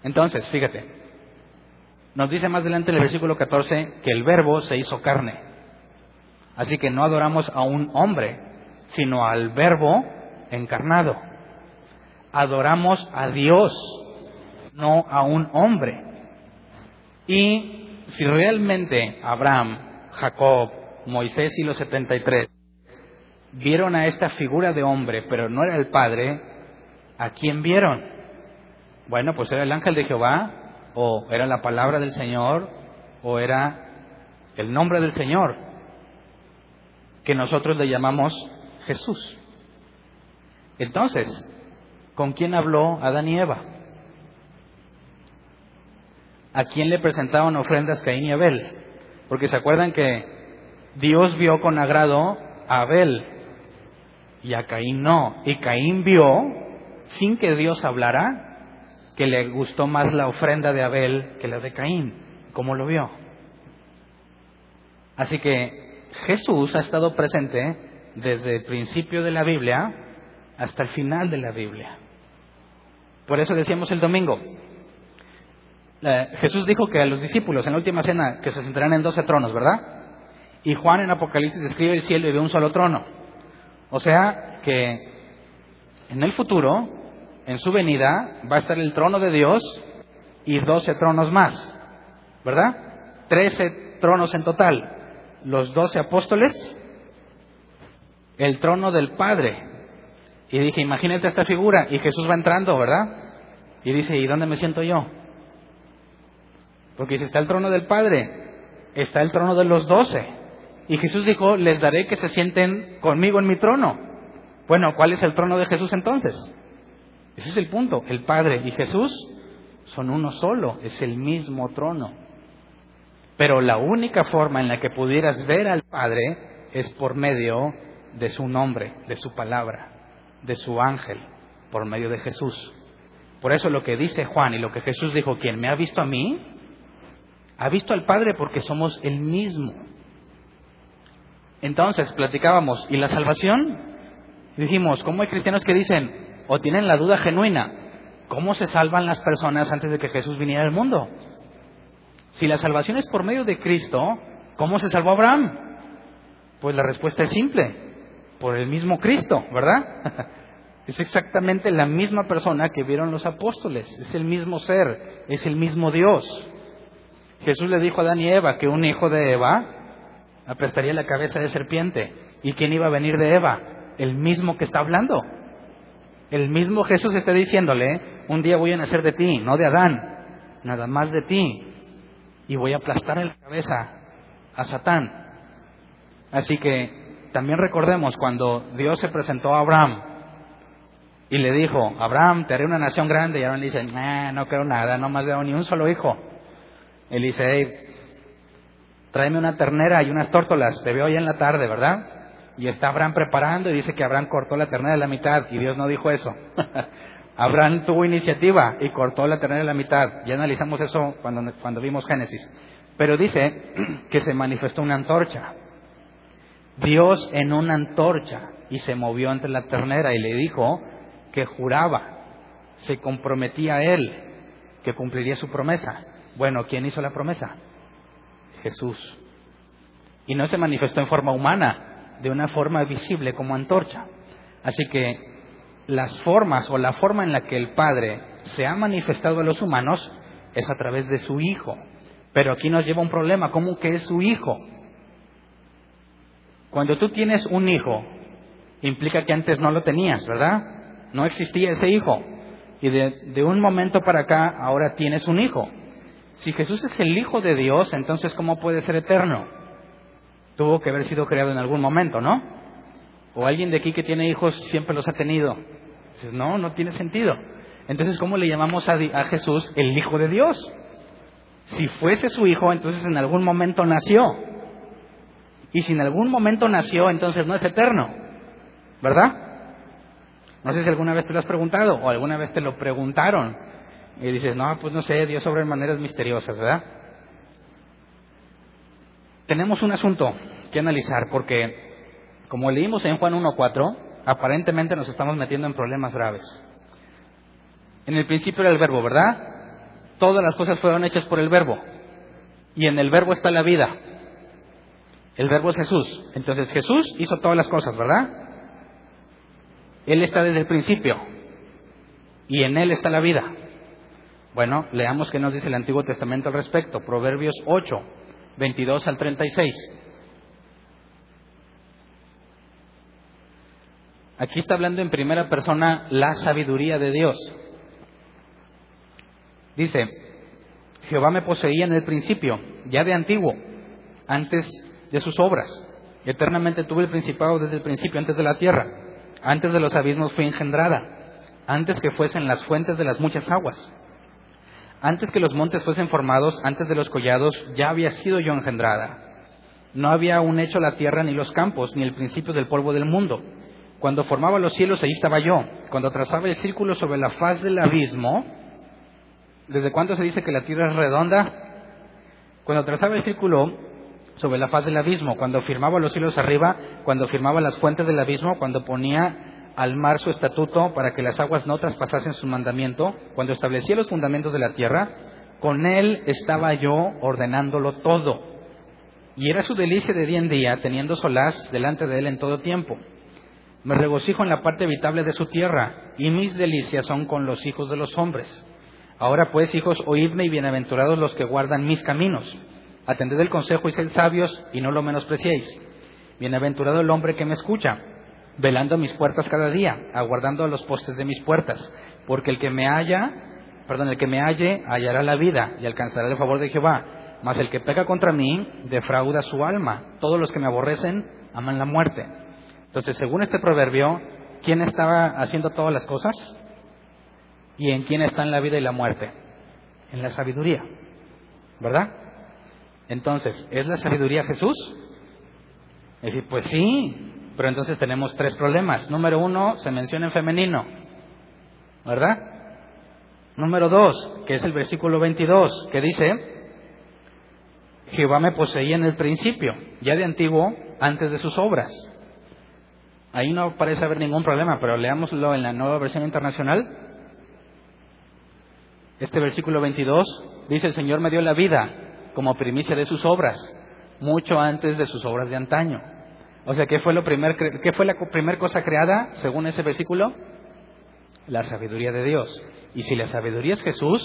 Entonces, fíjate, nos dice más adelante en el versículo 14 que el verbo se hizo carne. Así que no adoramos a un hombre, sino al verbo encarnado. Adoramos a Dios, no a un hombre. Y si realmente Abraham, Jacob, Moisés y los 73 vieron a esta figura de hombre, pero no era el Padre, ¿a quién vieron? Bueno, pues era el ángel de Jehová, o era la palabra del Señor, o era el nombre del Señor, que nosotros le llamamos Jesús. Entonces, ¿con quién habló Adán y Eva? ¿A quién le presentaban ofrendas Caín y Abel? Porque se acuerdan que Dios vio con agrado a Abel y a Caín no. Y Caín vio, sin que Dios hablara, que le gustó más la ofrenda de Abel que la de Caín. ¿Cómo lo vio? Así que Jesús ha estado presente desde el principio de la Biblia hasta el final de la Biblia. Por eso decíamos el domingo, Jesús dijo que a los discípulos en la última cena que se sentarán en doce tronos, ¿verdad? Y Juan en Apocalipsis describe el cielo y ve un solo trono. O sea que En el futuro, en su venida, va a estar el trono de Dios y doce tronos más, ¿verdad? Trece tronos en total. Los doce apóstoles, el trono del Padre. Y dije, imagínate esta figura, y Jesús va entrando, ¿verdad? Y dice, ¿y dónde me siento yo? Porque si está el trono del Padre, está el trono de los doce. Y Jesús dijo, les daré que se sienten conmigo en mi trono. Bueno, ¿cuál es el trono de Jesús entonces? Ese es el punto. El Padre y Jesús son uno solo, es el mismo trono. Pero la única forma en la que pudieras ver al Padre es por medio de su nombre, de su palabra, de su ángel, por medio de Jesús. Por eso lo que dice Juan y lo que Jesús dijo, quien me ha visto a mí, ha visto al Padre porque somos el mismo. Entonces, platicábamos, ¿y la salvación? Dijimos, ¿cómo hay cristianos que dicen, o tienen la duda genuina, ¿cómo se salvan las personas antes de que Jesús viniera al mundo? Si la salvación es por medio de Cristo, ¿cómo se salvó Abraham? Pues la respuesta es simple, por el mismo Cristo, ¿verdad? Es exactamente la misma persona que vieron los apóstoles, es el mismo ser, es el mismo Dios. Jesús le dijo a Adán y Eva que un hijo de Eva aprestaría la cabeza de serpiente. ¿Y quién iba a venir de Eva? El mismo que está hablando. El mismo Jesús está diciéndole, un día voy a nacer de ti, no de Adán, nada más de ti. Y voy a aplastar en la cabeza a Satán. Así que también recordemos cuando Dios se presentó a Abraham y le dijo, Abraham, te haré una nación grande. Y Abraham le dice, no creo nada, no más veo ni un solo hijo. Él dice, tráeme una ternera y unas tórtolas, te veo hoy en la tarde, ¿verdad? Y está Abraham preparando y dice que Abraham cortó la ternera de la mitad y Dios no dijo eso. Abraham tuvo iniciativa y cortó la ternera de la mitad. Ya analizamos eso cuando, cuando vimos Génesis. Pero dice que se manifestó una antorcha. Dios en una antorcha y se movió entre la ternera y le dijo que juraba, se comprometía a él, que cumpliría su promesa. Bueno, ¿quién hizo la promesa? Jesús. Y no se manifestó en forma humana, de una forma visible como antorcha. Así que las formas o la forma en la que el Padre se ha manifestado a los humanos es a través de su Hijo. Pero aquí nos lleva un problema, ¿cómo que es su Hijo? Cuando tú tienes un hijo, implica que antes no lo tenías, ¿verdad? No existía ese hijo. Y de, un momento para acá, ahora tienes un hijo. Si Jesús es el Hijo de Dios, entonces ¿cómo puede ser eterno? Tuvo que haber sido creado en algún momento, ¿no? O alguien de aquí que tiene hijos siempre los ha tenido. No, no tiene sentido. Entonces, ¿cómo le llamamos a Jesús el Hijo de Dios? Si fuese su Hijo, entonces en algún momento nació. Y si en algún momento nació, entonces no es eterno. ¿Verdad? No sé si alguna vez te lo has preguntado o alguna vez te lo preguntaron. Y dices, no, pues no sé, Dios obra en maneras misteriosas, ¿verdad? Tenemos un asunto que analizar porque, como leímos en Juan 1.4, aparentemente nos estamos metiendo en problemas graves. En el principio era el verbo, ¿verdad? Todas las cosas fueron hechas por el verbo. Y en el verbo está la vida. El verbo es Jesús. Entonces Jesús hizo todas las cosas, ¿verdad? Él está desde el principio. Y en Él está la vida. Bueno, leamos qué nos dice el Antiguo Testamento al respecto. Proverbios 8, 22 al 36. Aquí está hablando en primera persona la sabiduría de Dios. Dice, Jehová me poseía en el principio, ya de antiguo, antes de sus obras. Eternamente tuve el principado desde el principio, antes de la tierra. Antes de los abismos fui engendrada, antes que fuesen las fuentes de las muchas aguas. Antes que los montes fuesen formados, antes de los collados, ya había sido yo engendrada. No había aún hecho la tierra ni los campos, ni el principio del polvo del mundo. Cuando formaba los cielos, ahí estaba yo. Cuando trazaba el círculo sobre la faz del abismo, ¿desde cuándo se dice que la tierra es redonda? Cuando trazaba el círculo sobre la faz del abismo, cuando firmaba los cielos arriba, cuando firmaba las fuentes del abismo, cuando ponía al mar su estatuto para que las aguas no traspasasen su mandamiento, cuando establecía los fundamentos de la tierra, con él estaba yo ordenándolo todo. Y era su delicia de día en día, teniendo solaz delante de él en todo tiempo. Me regocijo en la parte habitable de su tierra, y mis delicias son con los hijos de los hombres. Ahora pues, hijos, oídme y bienaventurados los que guardan mis caminos. Atended el consejo y sed sabios, y no lo menospreciéis. Bienaventurado el hombre que me escucha, velando mis puertas cada día, aguardando a los postes de mis puertas, porque el que me halla, perdón, el que me halle hallará la vida y alcanzará el favor de Jehová. Mas el que peca contra mí defrauda su alma. Todos los que me aborrecen aman la muerte. Entonces, según este proverbio, ¿quién estaba haciendo todas las cosas? ¿Y en quién están la vida y la muerte? En la sabiduría. ¿Verdad? Entonces, ¿es la sabiduría Jesús? Es decir, pues sí, pero entonces tenemos tres problemas. Número uno, se menciona en femenino. ¿Verdad? Número dos, que es el versículo 22, que dice, Jehová me poseía en el principio, ya de antiguo, antes de sus obras. Ahí no parece haber ningún problema, pero leámoslo en la nueva versión internacional. Este versículo 22 dice, el Señor me dio la vida como primicia de sus obras, mucho antes de sus obras de antaño. O sea, ¿qué fue, lo primer, ¿qué fue la primera cosa creada según ese versículo? La sabiduría de Dios. Y si la sabiduría es Jesús,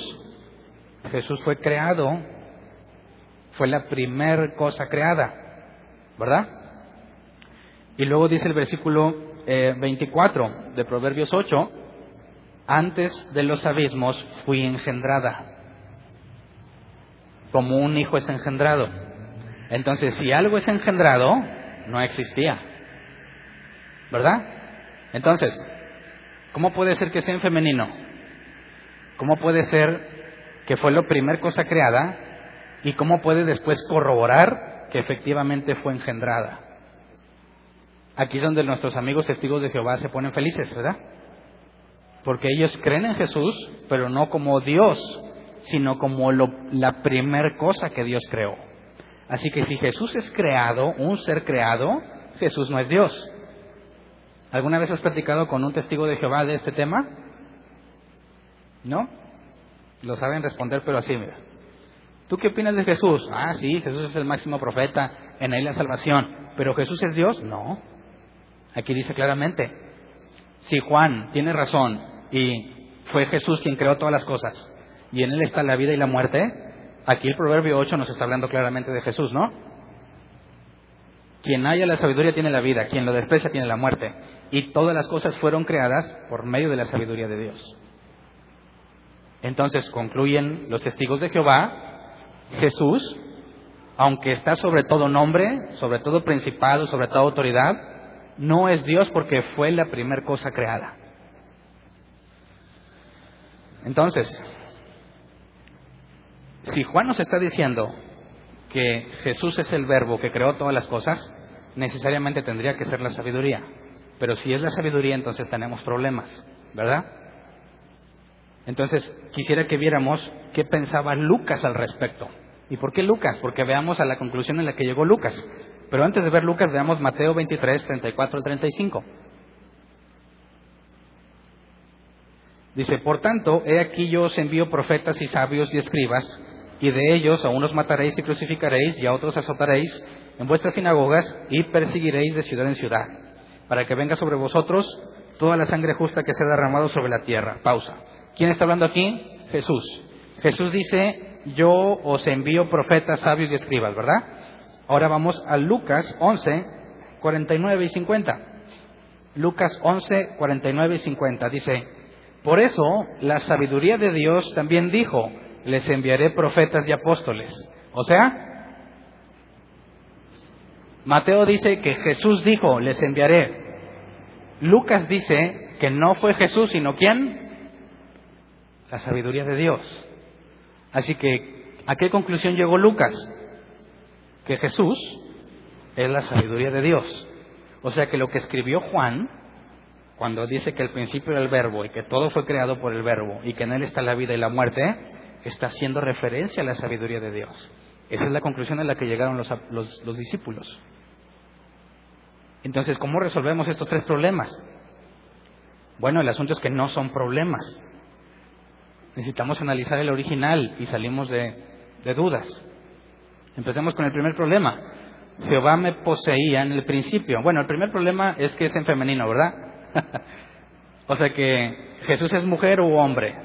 Jesús fue creado fue la primer cosa creada, ¿verdad? Y luego dice el versículo 24 eh, de Proverbios 8, antes de los abismos fui engendrada, como un hijo es engendrado. Entonces, si algo es engendrado, no existía, ¿verdad? Entonces, ¿cómo puede ser que sea en femenino? ¿Cómo puede ser que fue la primera cosa creada y cómo puede después corroborar que efectivamente fue engendrada. Aquí es donde nuestros amigos testigos de Jehová se ponen felices, ¿verdad? Porque ellos creen en Jesús, pero no como Dios, sino como la primer cosa que Dios creó. Así que si Jesús es creado, un ser creado, Jesús no es Dios. ¿Alguna vez has platicado con un testigo de Jehová de este tema? ¿No? Lo saben responder, pero así, mira. ¿Tú qué opinas de Jesús? Ah, sí, Jesús es el máximo profeta, en él la salvación. ¿Pero Jesús es Dios? No. Aquí dice claramente, si Juan tiene razón y fue Jesús quien creó todas las cosas y en él está la vida y la muerte, aquí el Proverbio 8 nos está hablando claramente de Jesús, ¿no? Quien haya la sabiduría tiene la vida, quien lo desprecia tiene la muerte. Y todas las cosas fueron creadas por medio de la sabiduría de Dios. Entonces concluyen los testigos de Jehová Jesús, aunque está sobre todo nombre, sobre todo principado, sobre toda autoridad, no es Dios porque fue la primera cosa creada. Entonces, si Juan nos está diciendo que Jesús es el verbo que creó todas las cosas, necesariamente tendría que ser la sabiduría. Pero si es la sabiduría, entonces tenemos problemas, ¿verdad? Entonces, quisiera que viéramos qué pensaba Lucas al respecto. ¿Y por qué Lucas? Porque veamos a la conclusión en la que llegó Lucas. Pero antes de ver Lucas, veamos Mateo 23, 34 al 35. Dice, por tanto, he aquí yo os envío profetas y sabios y escribas, y de ellos a unos mataréis y crucificaréis, y a otros azotaréis en vuestras sinagogas, y perseguiréis de ciudad en ciudad, para que venga sobre vosotros toda la sangre justa que se ha derramado sobre la tierra. Pausa. ¿Quién está hablando aquí? Jesús. Jesús dice, yo os envío profetas, sabios y escribas, ¿verdad? Ahora vamos a Lucas 11, 49 y 50. Lucas 11, 49 y 50 dice, por eso la sabiduría de Dios también dijo, les enviaré profetas y apóstoles. O sea, Mateo dice que Jesús dijo, les enviaré. Lucas dice que no fue Jesús, sino quién? La sabiduría de Dios. Así que, ¿a qué conclusión llegó Lucas? Que Jesús es la sabiduría de Dios. O sea que lo que escribió Juan, cuando dice que el principio era el verbo y que todo fue creado por el verbo y que en él está la vida y la muerte, está haciendo referencia a la sabiduría de Dios. Esa es la conclusión a la que llegaron los, los discípulos. Entonces, ¿cómo resolvemos estos tres problemas? Bueno, el asunto es que no son problemas. Necesitamos analizar el original y salimos de, dudas. Empecemos con el primer problema. Jehová me poseía en el principio. Bueno, el primer problema es que es en femenino, ¿verdad? o sea que Jesús es mujer o hombre.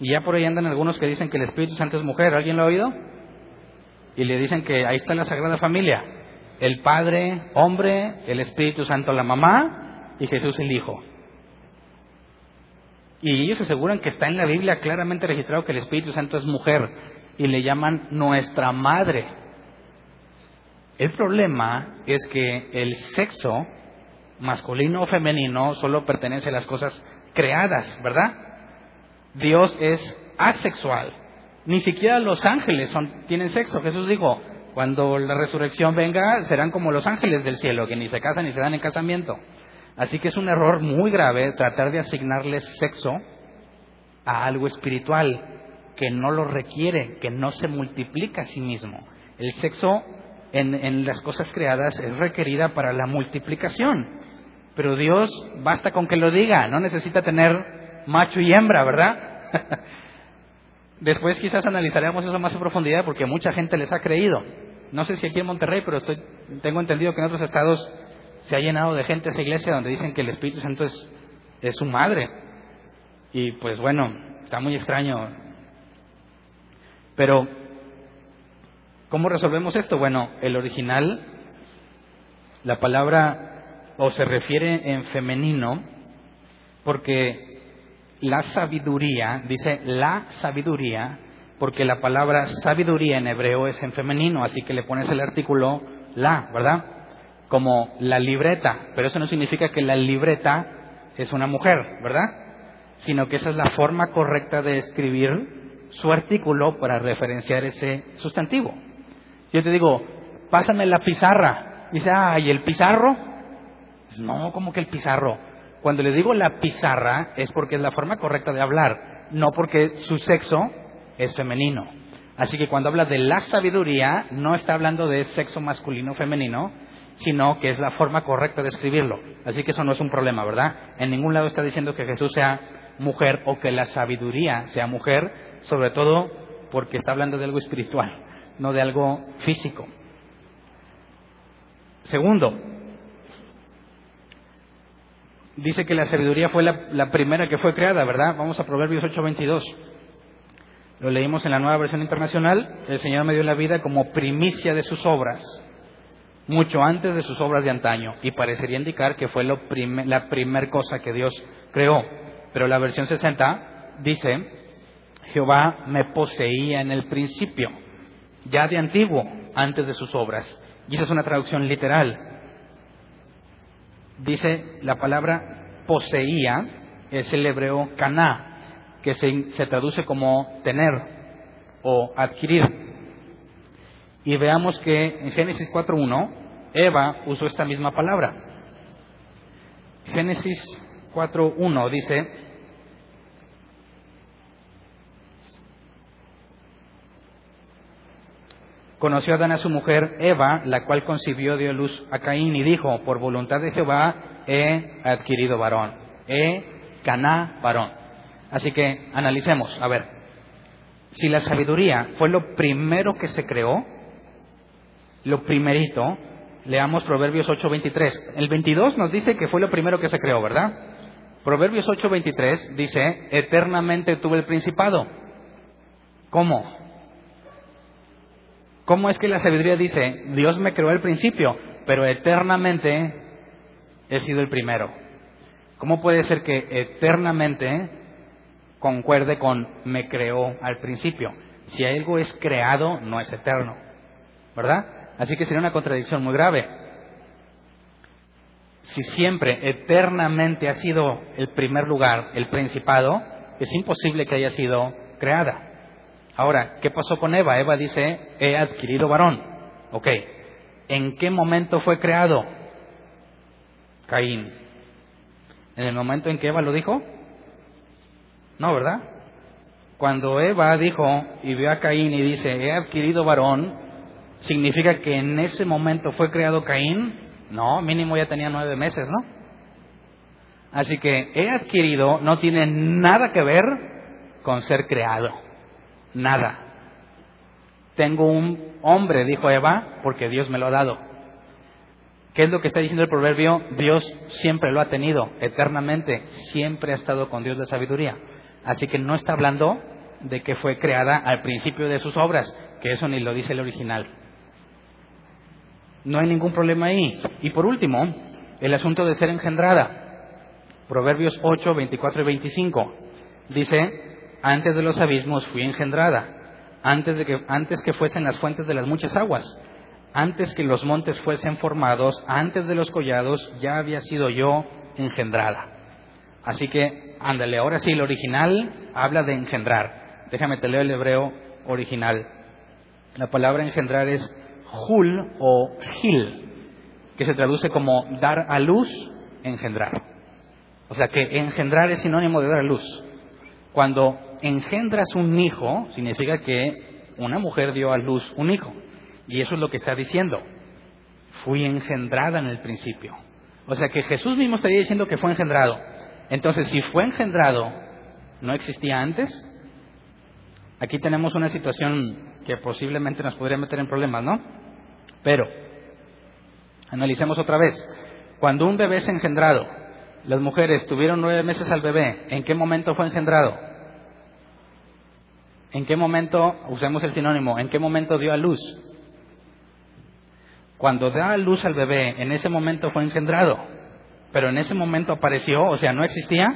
Y ya por ahí andan algunos que dicen que el Espíritu Santo es mujer. ¿Alguien lo ha oído? Y le dicen que ahí está la Sagrada Familia. El Padre, hombre, el Espíritu Santo, la mamá y Jesús el Hijo. Y ellos aseguran que está en la Biblia claramente registrado que el Espíritu Santo es mujer y le llaman nuestra madre. El problema es que el sexo, masculino o femenino, solo pertenece a las cosas creadas, ¿verdad? Dios es asexual. Ni siquiera los ángeles son, tienen sexo. Jesús dijo, cuando la resurrección venga, serán como los ángeles del cielo, que ni se casan ni se dan en casamiento. Así que es un error muy grave tratar de asignarles sexo a algo espiritual que no lo requiere, que no se multiplica a sí mismo. El sexo en, las cosas creadas es requerida para la multiplicación. Pero Dios basta con que lo diga, no necesita tener macho y hembra, ¿verdad? Después quizás analizaremos eso más en profundidad porque mucha gente les ha creído. No sé si aquí en Monterrey, pero estoy, tengo entendido que en otros estados se ha llenado de gente esa iglesia donde dicen que el Espíritu Santo es su madre. Y pues bueno, está muy extraño. Pero, ¿cómo resolvemos esto? Bueno, el original, la palabra o se refiere en femenino porque la sabiduría, dice la sabiduría, porque la palabra sabiduría en hebreo es en femenino, así que le pones el artículo la, ¿verdad? como la libreta, pero eso no significa que la libreta es una mujer, ¿verdad? Sino que esa es la forma correcta de escribir su artículo para referenciar ese sustantivo. Yo te digo, pásame la pizarra. dice, ah, ¿y el pizarro? No, como que el pizarro? Cuando le digo la pizarra es porque es la forma correcta de hablar, no porque su sexo es femenino. Así que cuando habla de la sabiduría, no está hablando de sexo masculino o femenino, sino que es la forma correcta de escribirlo. Así que eso no es un problema, ¿verdad? En ningún lado está diciendo que Jesús sea mujer o que la sabiduría sea mujer, sobre todo porque está hablando de algo espiritual, no de algo físico. Segundo, dice que la sabiduría fue la, primera que fue creada, ¿verdad? Vamos a Proverbios 8:22. Lo leímos en la nueva versión internacional. El Señor me dio la vida como primicia de sus obras mucho antes de sus obras de antaño y parecería indicar que fue la primera cosa que Dios creó. Pero la versión 60 dice, Jehová me poseía en el principio, ya de antiguo, antes de sus obras. Y esa es una traducción literal. Dice la palabra poseía, es el hebreo caná, que se, se traduce como tener o adquirir. Y veamos que en Génesis 4.1 Eva usó esta misma palabra. Génesis 4.1 dice, conoció Adán a su mujer Eva, la cual concibió dio luz a Caín y dijo, por voluntad de Jehová he adquirido varón, he caná varón. Así que analicemos, a ver, si la sabiduría fue lo primero que se creó, lo primerito, Leamos Proverbios 8:23. El 22 nos dice que fue lo primero que se creó, ¿verdad? Proverbios 8:23 dice, eternamente tuve el principado. ¿Cómo? ¿Cómo es que la sabiduría dice, Dios me creó al principio, pero eternamente he sido el primero? ¿Cómo puede ser que eternamente concuerde con me creó al principio? Si algo es creado, no es eterno, ¿verdad? Así que sería una contradicción muy grave. Si siempre, eternamente ha sido el primer lugar, el principado, es imposible que haya sido creada. Ahora, ¿qué pasó con Eva? Eva dice, he adquirido varón. Ok, ¿en qué momento fue creado? Caín. ¿En el momento en que Eva lo dijo? No, ¿verdad? Cuando Eva dijo y vio a Caín y dice, he adquirido varón, ¿Significa que en ese momento fue creado Caín? No, mínimo ya tenía nueve meses, ¿no? Así que he adquirido no tiene nada que ver con ser creado. Nada. Tengo un hombre, dijo Eva, porque Dios me lo ha dado. ¿Qué es lo que está diciendo el proverbio? Dios siempre lo ha tenido, eternamente, siempre ha estado con Dios de sabiduría. Así que no está hablando de que fue creada al principio de sus obras, que eso ni lo dice el original. No hay ningún problema ahí. Y por último, el asunto de ser engendrada. Proverbios 8, 24 y 25. Dice, antes de los abismos fui engendrada, antes, de que, antes que fuesen las fuentes de las muchas aguas antes que los montes fuesen formados, antes de los collados, ya había sido yo engendrada. Así que, ándale, ahora sí, el original habla de engendrar. Déjame te leo el hebreo original. La palabra engendrar es hul o gil, que se traduce como dar a luz, engendrar. O sea que engendrar es sinónimo de dar a luz. Cuando engendras un hijo, significa que una mujer dio a luz un hijo. Y eso es lo que está diciendo. Fui engendrada en el principio. O sea que Jesús mismo estaría diciendo que fue engendrado. Entonces, si fue engendrado, ¿no existía antes? Aquí tenemos una situación que posiblemente nos podría meter en problemas, ¿no? Pero, analicemos otra vez. Cuando un bebé es engendrado, las mujeres tuvieron nueve meses al bebé, ¿en qué momento fue engendrado? ¿En qué momento, usemos el sinónimo, en qué momento dio a luz? Cuando da a luz al bebé, en ese momento fue engendrado, pero en ese momento apareció, o sea, no existía.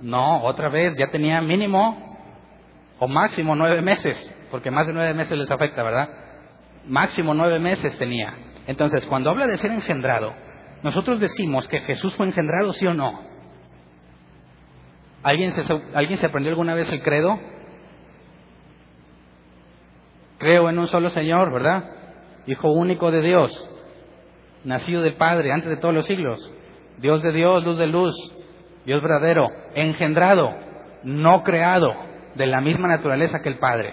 No, otra vez, ya tenía mínimo o máximo nueve meses, porque más de nueve meses les afecta, ¿verdad? Máximo nueve meses tenía. Entonces, cuando habla de ser engendrado, nosotros decimos que Jesús fue engendrado, sí o no. ¿Alguien se, ¿Alguien se aprendió alguna vez el credo? Creo en un solo Señor, ¿verdad? Hijo único de Dios, nacido del Padre antes de todos los siglos, Dios de Dios, luz de luz, Dios verdadero, engendrado, no creado, de la misma naturaleza que el Padre.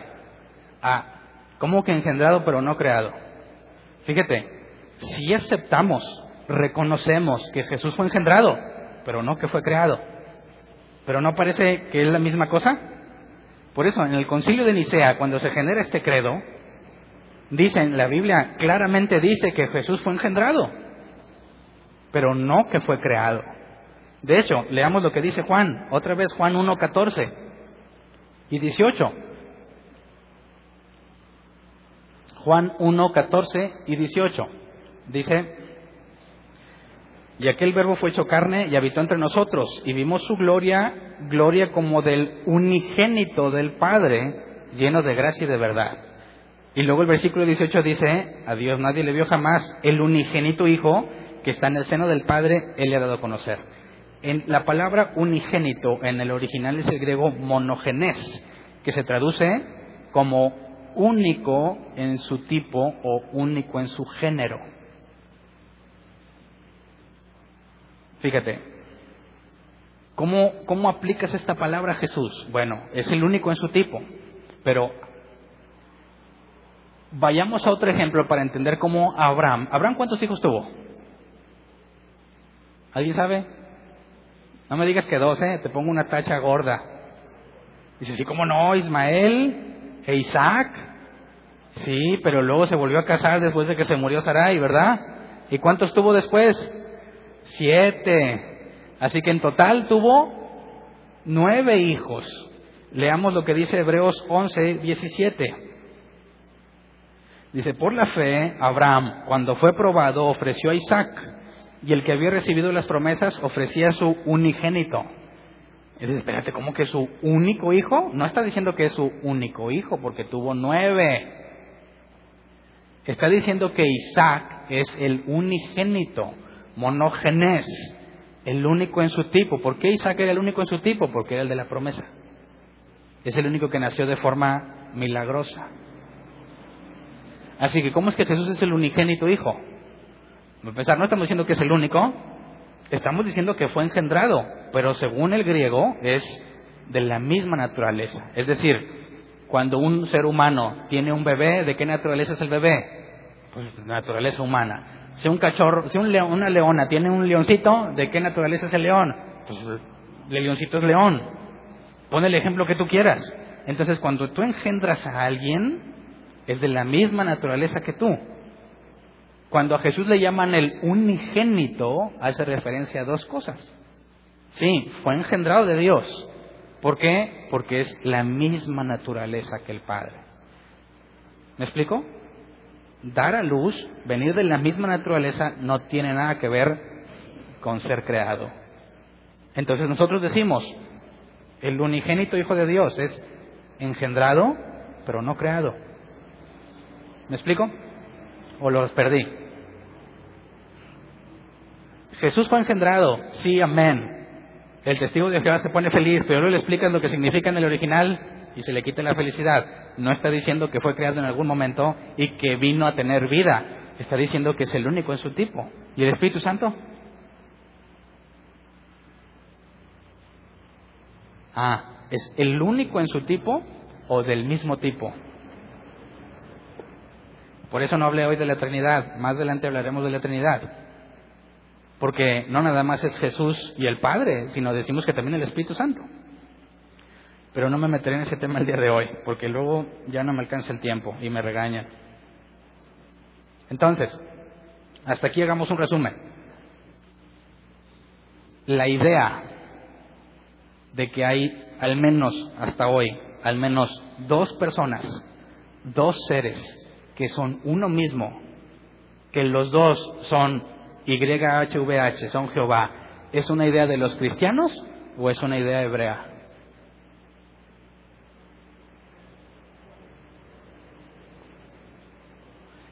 Ah, ¿cómo que engendrado pero no creado? Fíjate, si aceptamos, reconocemos que Jesús fue engendrado, pero no que fue creado, pero no parece que es la misma cosa. Por eso, en el concilio de Nicea, cuando se genera este credo, Dicen, la Biblia claramente dice que Jesús fue engendrado, pero no que fue creado. De hecho, leamos lo que dice Juan, otra vez Juan 1, 14 y 18. Juan 1, 14 y 18. Dice, y aquel verbo fue hecho carne y habitó entre nosotros, y vimos su gloria, gloria como del unigénito del Padre, lleno de gracia y de verdad. Y luego el versículo 18 dice, a Dios nadie le vio jamás, el unigénito Hijo que está en el seno del Padre, Él le ha dado a conocer. En la palabra unigénito en el original es el griego monogenes, que se traduce como único en su tipo o único en su género. Fíjate, ¿cómo, ¿cómo aplicas esta palabra a Jesús? Bueno, es el único en su tipo, pero Vayamos a otro ejemplo para entender cómo Abraham. ¿Abraham cuántos hijos tuvo? ¿Alguien sabe? No me digas que dos, ¿eh? Te pongo una tacha gorda. Dice, sí, ¿cómo no? Ismael e Isaac. Sí, pero luego se volvió a casar después de que se murió Sarai, ¿verdad? ¿Y cuántos tuvo después? Siete. Así que en total tuvo nueve hijos. Leamos lo que dice Hebreos 11, 17. Dice, por la fe, Abraham, cuando fue probado, ofreció a Isaac, y el que había recibido las promesas ofrecía a su unigénito. Y dice, espérate, ¿cómo que su único hijo? No está diciendo que es su único hijo, porque tuvo nueve. Está diciendo que Isaac es el unigénito, monógenes, el único en su tipo. ¿Por qué Isaac era el único en su tipo? Porque era el de la promesa. Es el único que nació de forma milagrosa. Así que, ¿cómo es que Jesús es el unigénito Hijo? A pesar, no estamos diciendo que es el único, estamos diciendo que fue engendrado, pero según el griego es de la misma naturaleza. Es decir, cuando un ser humano tiene un bebé, ¿de qué naturaleza es el bebé? Pues naturaleza humana. Si un cachorro, si un una leona tiene un leoncito, ¿de qué naturaleza es el león? Pues el leoncito es león. Pon el ejemplo que tú quieras. Entonces, cuando tú engendras a alguien, es de la misma naturaleza que tú. Cuando a Jesús le llaman el unigénito, hace referencia a dos cosas. Sí, fue engendrado de Dios. ¿Por qué? Porque es la misma naturaleza que el Padre. ¿Me explico? Dar a luz, venir de la misma naturaleza, no tiene nada que ver con ser creado. Entonces nosotros decimos, el unigénito Hijo de Dios es engendrado, pero no creado. ¿Me explico? ¿O los perdí? Jesús fue engendrado, sí, amén. El testigo de Jehová se pone feliz, pero luego le explicas lo que significa en el original y se le quita la felicidad. No está diciendo que fue creado en algún momento y que vino a tener vida. Está diciendo que es el único en su tipo. ¿Y el Espíritu Santo? Ah, ¿es el único en su tipo o del mismo tipo? Por eso no hablé hoy de la Trinidad, más adelante hablaremos de la Trinidad. Porque no nada más es Jesús y el Padre, sino decimos que también el Espíritu Santo. Pero no me meteré en ese tema el día de hoy, porque luego ya no me alcanza el tiempo y me regañan. Entonces, hasta aquí hagamos un resumen. La idea de que hay al menos hasta hoy, al menos dos personas, dos seres que son uno mismo, que los dos son YHVH, son Jehová, ¿es una idea de los cristianos o es una idea hebrea?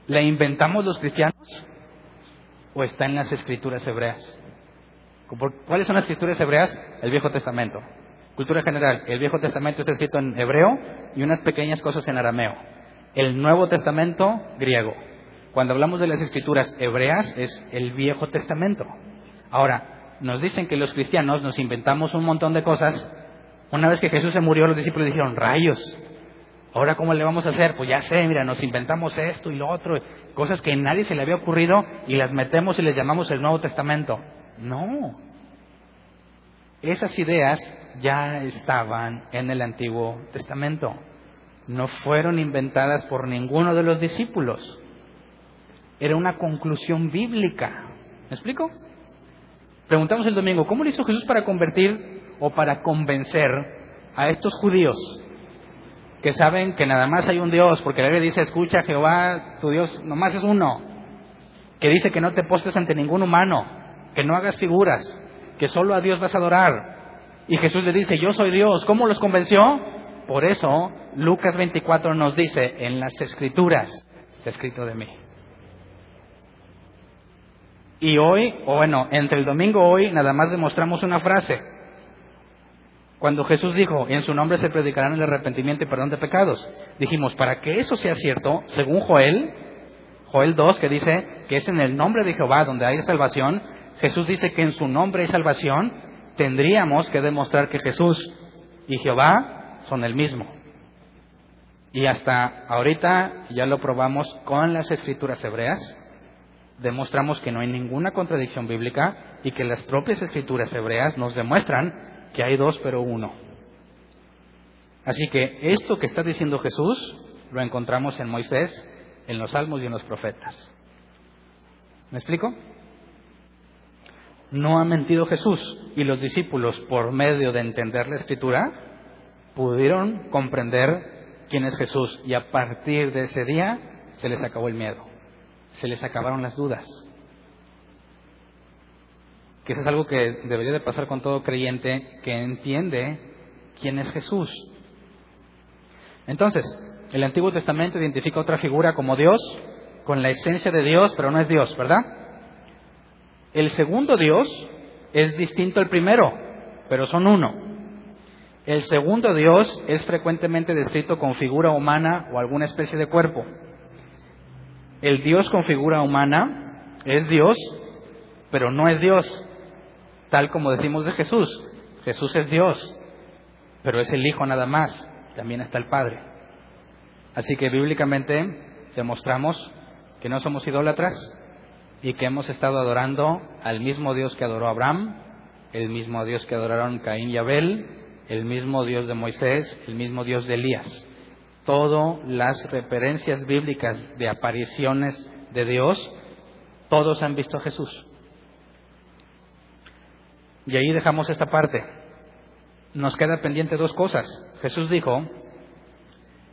¿La inventamos los cristianos o está en las escrituras hebreas? ¿Cuáles son las escrituras hebreas? El Viejo Testamento. Cultura general, el Viejo Testamento está escrito en hebreo y unas pequeñas cosas en arameo. El Nuevo Testamento, griego. Cuando hablamos de las escrituras hebreas, es el Viejo Testamento. Ahora, nos dicen que los cristianos nos inventamos un montón de cosas. Una vez que Jesús se murió, los discípulos dijeron, rayos, ahora cómo le vamos a hacer? Pues ya sé, mira, nos inventamos esto y lo otro, cosas que nadie se le había ocurrido y las metemos y les llamamos el Nuevo Testamento. No. Esas ideas ya estaban en el Antiguo Testamento. No fueron inventadas por ninguno de los discípulos. Era una conclusión bíblica. ¿Me explico? Preguntamos el domingo, ¿cómo lo hizo Jesús para convertir o para convencer a estos judíos que saben que nada más hay un Dios? Porque la Biblia dice, escucha Jehová, tu Dios nomás es uno. Que dice que no te postes ante ningún humano, que no hagas figuras, que solo a Dios vas a adorar. Y Jesús le dice, yo soy Dios. ¿Cómo los convenció? Por eso Lucas 24 nos dice, en las escrituras escrito de mí. Y hoy, o bueno, entre el domingo hoy, nada más demostramos una frase. Cuando Jesús dijo, en su nombre se predicarán el arrepentimiento y perdón de pecados, dijimos, para que eso sea cierto, según Joel, Joel 2, que dice que es en el nombre de Jehová donde hay salvación, Jesús dice que en su nombre hay salvación, tendríamos que demostrar que Jesús y Jehová son el mismo. Y hasta ahorita ya lo probamos con las escrituras hebreas, demostramos que no hay ninguna contradicción bíblica y que las propias escrituras hebreas nos demuestran que hay dos pero uno. Así que esto que está diciendo Jesús lo encontramos en Moisés, en los salmos y en los profetas. ¿Me explico? No ha mentido Jesús y los discípulos, por medio de entender la escritura, pudieron comprender quién es Jesús y a partir de ese día se les acabó el miedo, se les acabaron las dudas. Que eso es algo que debería de pasar con todo creyente que entiende quién es Jesús. Entonces, el Antiguo Testamento identifica otra figura como Dios, con la esencia de Dios, pero no es Dios, ¿verdad? El segundo Dios es distinto al primero, pero son uno. El segundo Dios es frecuentemente descrito con figura humana o alguna especie de cuerpo. El Dios con figura humana es Dios, pero no es Dios, tal como decimos de Jesús. Jesús es Dios, pero es el Hijo nada más, también está el Padre. Así que bíblicamente demostramos que no somos idólatras, y que hemos estado adorando al mismo Dios que adoró Abraham, el mismo Dios que adoraron Caín y Abel, el mismo Dios de Moisés, el mismo Dios de Elías. Todas las referencias bíblicas de apariciones de Dios Todos han visto a Jesús. Y ahí dejamos esta parte. Nos queda pendiente dos cosas. Jesús dijo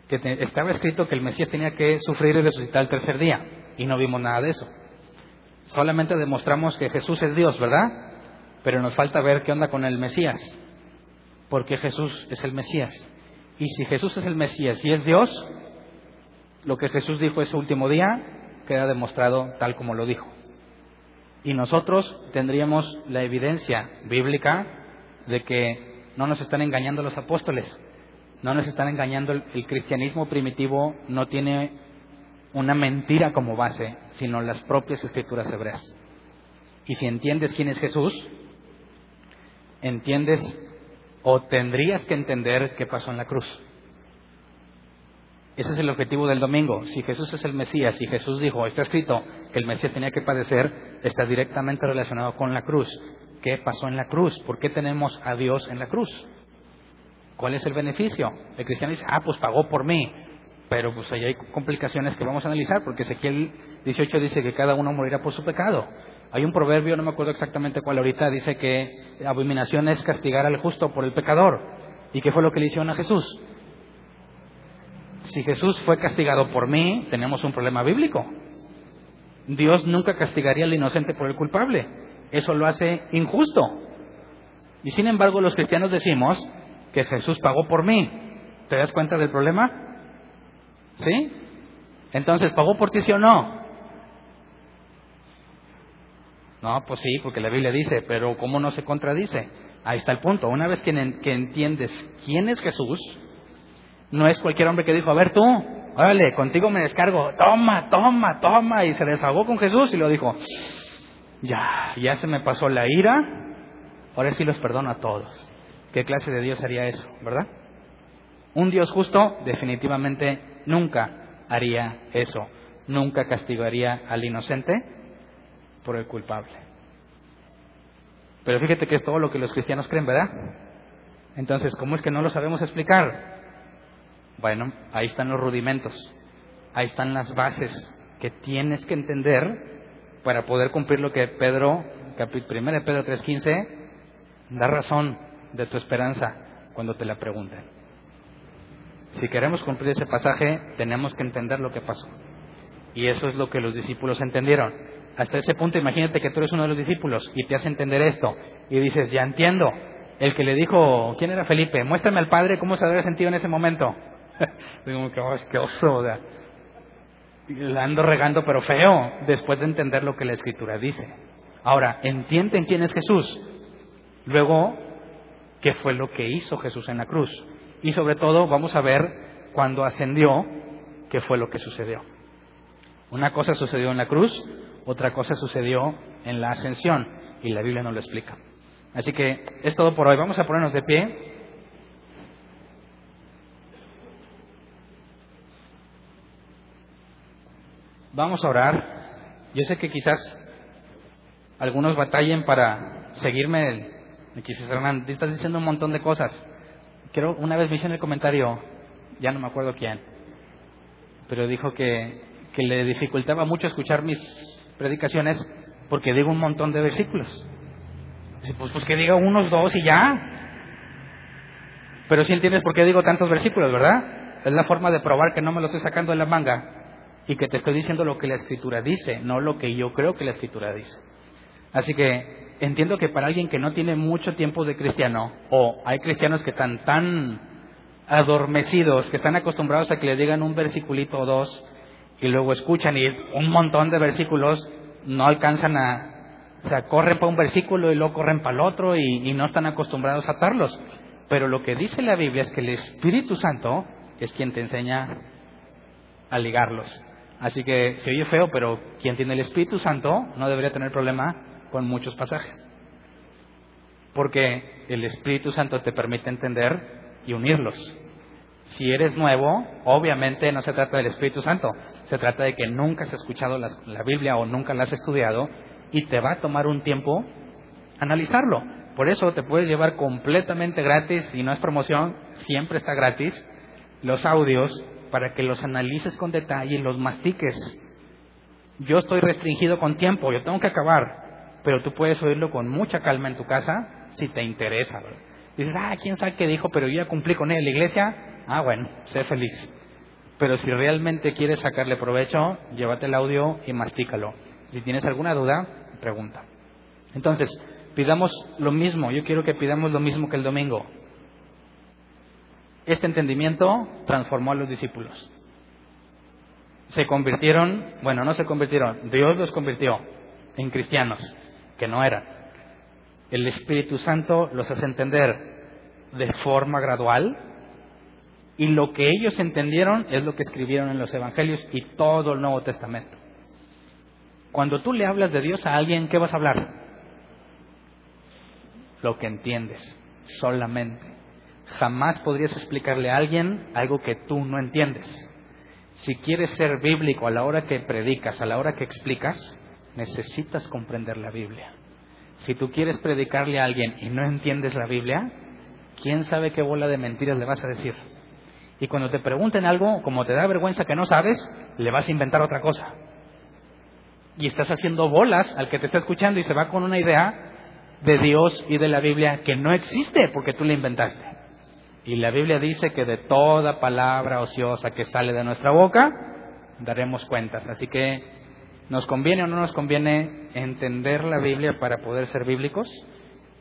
que estaba escrito que el Mesías tenía que sufrir y resucitar el tercer día. Y no vimos nada de eso. Solamente demostramos que Jesús es Dios, ¿verdad? Pero nos falta ver qué onda con el Mesías. Porque Jesús es el Mesías. Y si Jesús es el Mesías y es Dios, lo que Jesús dijo ese último día queda demostrado tal como lo dijo. Y nosotros tendríamos la evidencia bíblica de que no nos están engañando los apóstoles, no nos están engañando el, cristianismo primitivo, no tiene una mentira como base, sino las propias escrituras hebreas. Y si entiendes quién es Jesús, entiendes o tendrías que entender qué pasó en la cruz. Ese es el objetivo del domingo. Si Jesús es el Mesías y Jesús dijo, está escrito que el Mesías tenía que padecer, está directamente relacionado con la cruz. ¿Qué pasó en la cruz? ¿Por qué tenemos a Dios en la cruz? ¿Cuál es el beneficio? El cristiano dice, ah, pues pagó por mí. Pero pues ahí hay complicaciones que vamos a analizar, porque Ezequiel 18 dice que cada uno morirá por su pecado. Hay un proverbio, no me acuerdo exactamente cuál ahorita, dice que abominación es castigar al justo por el pecador. ¿Y qué fue lo que le hicieron a Jesús? Si Jesús fue castigado por mí, tenemos un problema bíblico. Dios nunca castigaría al inocente por el culpable. Eso lo hace injusto. Y sin embargo los cristianos decimos que Jesús pagó por mí. ¿Te das cuenta del problema? ¿Sí? Entonces, ¿pagó por ti sí o no? No, pues sí, porque la Biblia dice, pero ¿cómo no se contradice? Ahí está el punto. Una vez que, entiendes quién es Jesús, no es cualquier hombre que dijo, a ver tú, órale, contigo me descargo, toma, toma, toma, y se desahogó con Jesús y lo dijo, ya, ya se me pasó la ira, ahora sí los perdono a todos. ¿Qué clase de Dios haría eso, verdad? Un Dios justo definitivamente nunca haría eso, nunca castigaría al inocente por el culpable. Pero fíjate que es todo lo que los cristianos creen, ¿verdad? Entonces, ¿cómo es que no lo sabemos explicar? Bueno, ahí están los rudimentos, ahí están las bases que tienes que entender para poder cumplir lo que Pedro, 1 de Pedro 3.15, da razón de tu esperanza cuando te la pregunten. Si queremos cumplir ese pasaje, tenemos que entender lo que pasó. Y eso es lo que los discípulos entendieron. Hasta ese punto, imagínate que tú eres uno de los discípulos y te hace entender esto. Y dices, ya entiendo. El que le dijo, ¿quién era Felipe? Muéstrame al Padre cómo se había sentido en ese momento. Digo, oh, es que oso, la ando regando, pero feo, después de entender lo que la Escritura dice. Ahora, entienden quién es Jesús. Luego, qué fue lo que hizo Jesús en la cruz. Y sobre todo, vamos a ver cuando ascendió, qué fue lo que sucedió. Una cosa sucedió en la cruz, otra cosa sucedió en la ascensión, y la Biblia no lo explica. Así que es todo por hoy. Vamos a ponernos de pie. Vamos a orar. Yo sé que quizás algunos batallen para seguirme. Quizás Hernán, estás diciendo un montón de cosas. Quiero, una vez me hizo en el comentario, ya no me acuerdo quién, pero dijo que, que le dificultaba mucho escuchar mis predicaciones porque digo un montón de versículos. Pues, pues que diga unos dos y ya. Pero si entiendes por qué digo tantos versículos, ¿verdad? Es la forma de probar que no me lo estoy sacando de la manga y que te estoy diciendo lo que la escritura dice, no lo que yo creo que la escritura dice. Así que entiendo que para alguien que no tiene mucho tiempo de cristiano, o hay cristianos que están tan adormecidos, que están acostumbrados a que le digan un versiculito o dos, y luego escuchan y un montón de versículos, no alcanzan a, o sea, corren para un versículo y luego corren para el otro y, y no están acostumbrados a atarlos. Pero lo que dice la Biblia es que el Espíritu Santo es quien te enseña a ligarlos. Así que se oye feo, pero quien tiene el Espíritu Santo no debería tener problema con muchos pasajes. Porque el Espíritu Santo te permite entender y unirlos. Si eres nuevo, obviamente no se trata del Espíritu Santo, se trata de que nunca has escuchado la, Biblia o nunca la has estudiado y te va a tomar un tiempo analizarlo. Por eso te puedes llevar completamente gratis, y no es promoción, siempre está gratis, los audios para que los analices con detalle y los mastiques. yo estoy restringido con tiempo, yo tengo que acabar, pero tú puedes oírlo con mucha calma en tu casa si te interesa. Dices, ah, quién sabe qué dijo, pero yo ya cumplí con él la iglesia, ah, bueno, sé feliz. Pero si realmente quieres sacarle provecho, llévate el audio y mastícalo. Si tienes alguna duda, pregunta. Entonces, pidamos lo mismo, yo quiero que pidamos lo mismo que el domingo. Este entendimiento transformó a los discípulos. Se convirtieron, bueno, no se convirtieron, Dios los convirtió en cristianos, que no eran. El Espíritu Santo los hace entender de forma gradual y lo que ellos entendieron es lo que escribieron en los Evangelios y todo el Nuevo Testamento. Cuando tú le hablas de Dios a alguien, ¿qué vas a hablar? Lo que entiendes, solamente. Jamás podrías explicarle a alguien algo que tú no entiendes. Si quieres ser bíblico a la hora que predicas, a la hora que explicas, necesitas comprender la Biblia. Si tú quieres predicarle a alguien y no entiendes la Biblia, ¿quién sabe qué bola de mentiras le vas a decir? Y cuando te pregunten algo, como te da vergüenza que no sabes, le vas a inventar otra cosa. Y estás haciendo bolas al que te está escuchando y se va con una idea de Dios y de la Biblia que no existe porque tú la inventaste. Y la Biblia dice que de toda palabra ociosa que sale de nuestra boca, daremos cuentas. Así que, ¿nos conviene o no nos conviene entender la Biblia para poder ser bíblicos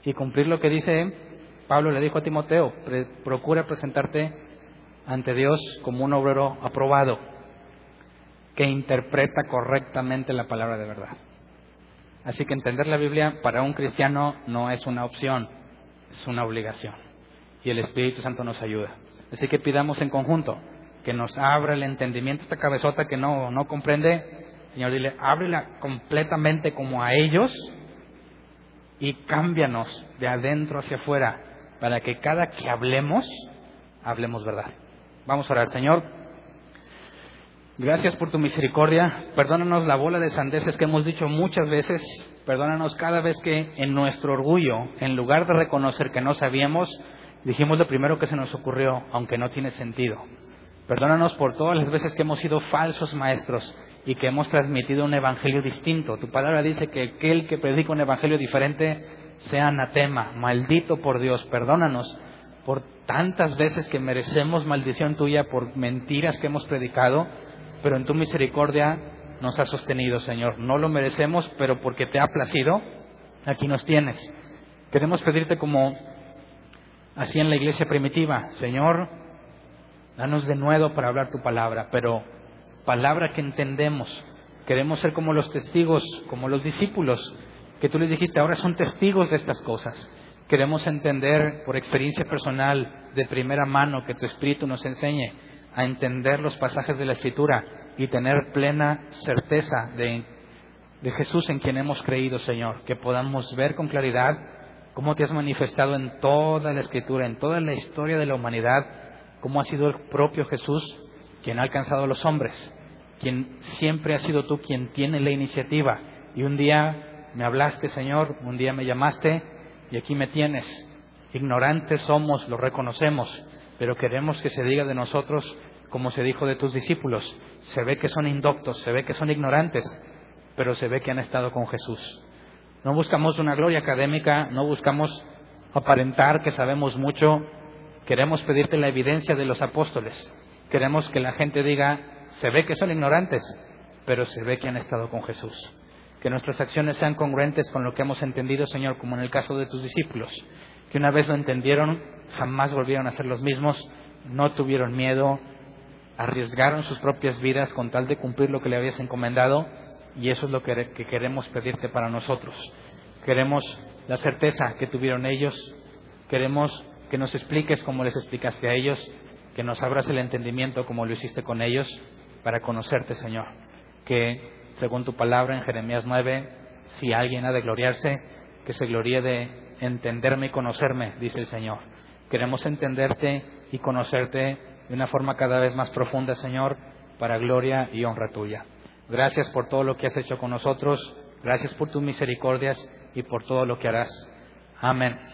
y cumplir lo que dice Pablo le dijo a Timoteo? procura presentarte ante Dios como un obrero aprobado que interpreta correctamente la palabra de verdad. Así que entender la Biblia para un cristiano no es una opción, es una obligación y el Espíritu Santo nos ayuda. Así que pidamos en conjunto que nos abra el entendimiento, esta cabezota que no, no comprende, Señor, dile, ábrela completamente como a ellos y cámbianos de adentro hacia afuera para que cada que hablemos, hablemos verdad. Vamos a orar, Señor. Gracias por tu misericordia. Perdónanos la bola de sandeces que hemos dicho muchas veces. Perdónanos cada vez que en nuestro orgullo, en lugar de reconocer que no sabíamos, Dijimos lo primero que se nos ocurrió, aunque no tiene sentido. Perdónanos por todas las veces que hemos sido falsos maestros y que hemos transmitido un evangelio distinto. Tu palabra dice que aquel que predica un evangelio diferente sea anatema, maldito por Dios. Perdónanos por tantas veces que merecemos maldición tuya por mentiras que hemos predicado, pero en tu misericordia nos has sostenido, Señor. No lo merecemos, pero porque te ha placido, aquí nos tienes. Queremos pedirte como así en la iglesia primitiva, Señor, danos de nuevo para hablar tu palabra, pero palabra que entendemos. Queremos ser como los testigos, como los discípulos, que tú les dijiste, ahora son testigos de estas cosas. Queremos entender por experiencia personal, de primera mano, que tu Espíritu nos enseñe a entender los pasajes de la Escritura y tener plena certeza de, de Jesús en quien hemos creído, Señor, que podamos ver con claridad cómo te has manifestado en toda la escritura, en toda la historia de la humanidad, cómo ha sido el propio Jesús quien ha alcanzado a los hombres, quien siempre ha sido tú quien tiene la iniciativa. Y un día me hablaste, Señor, un día me llamaste y aquí me tienes. Ignorantes somos, lo reconocemos, pero queremos que se diga de nosotros como se dijo de tus discípulos. Se ve que son indoctos, se ve que son ignorantes, pero se ve que han estado con Jesús. No buscamos una gloria académica, no buscamos aparentar que sabemos mucho. Queremos pedirte la evidencia de los apóstoles. Queremos que la gente diga, se ve que son ignorantes, pero se ve que han estado con Jesús. Que nuestras acciones sean congruentes con lo que hemos entendido, Señor, como en el caso de tus discípulos. Que una vez lo entendieron, jamás volvieron a ser los mismos, no tuvieron miedo, arriesgaron sus propias vidas con tal de cumplir lo que le habías encomendado y eso es lo que, queremos pedirte para nosotros. Queremos la certeza que tuvieron ellos, queremos que nos expliques como les explicaste a ellos, que nos abras el entendimiento como lo hiciste con ellos, para conocerte, Señor. Que, según tu palabra en Jeremías 9, si alguien ha de gloriarse, que se gloríe de entenderme y conocerme, dice el Señor. Queremos entenderte y conocerte de una forma cada vez más profunda, Señor, para gloria y honra tuya. Gracias por todo lo que has hecho con nosotros. Gracias por tus misericordias y por todo lo que harás. Amén.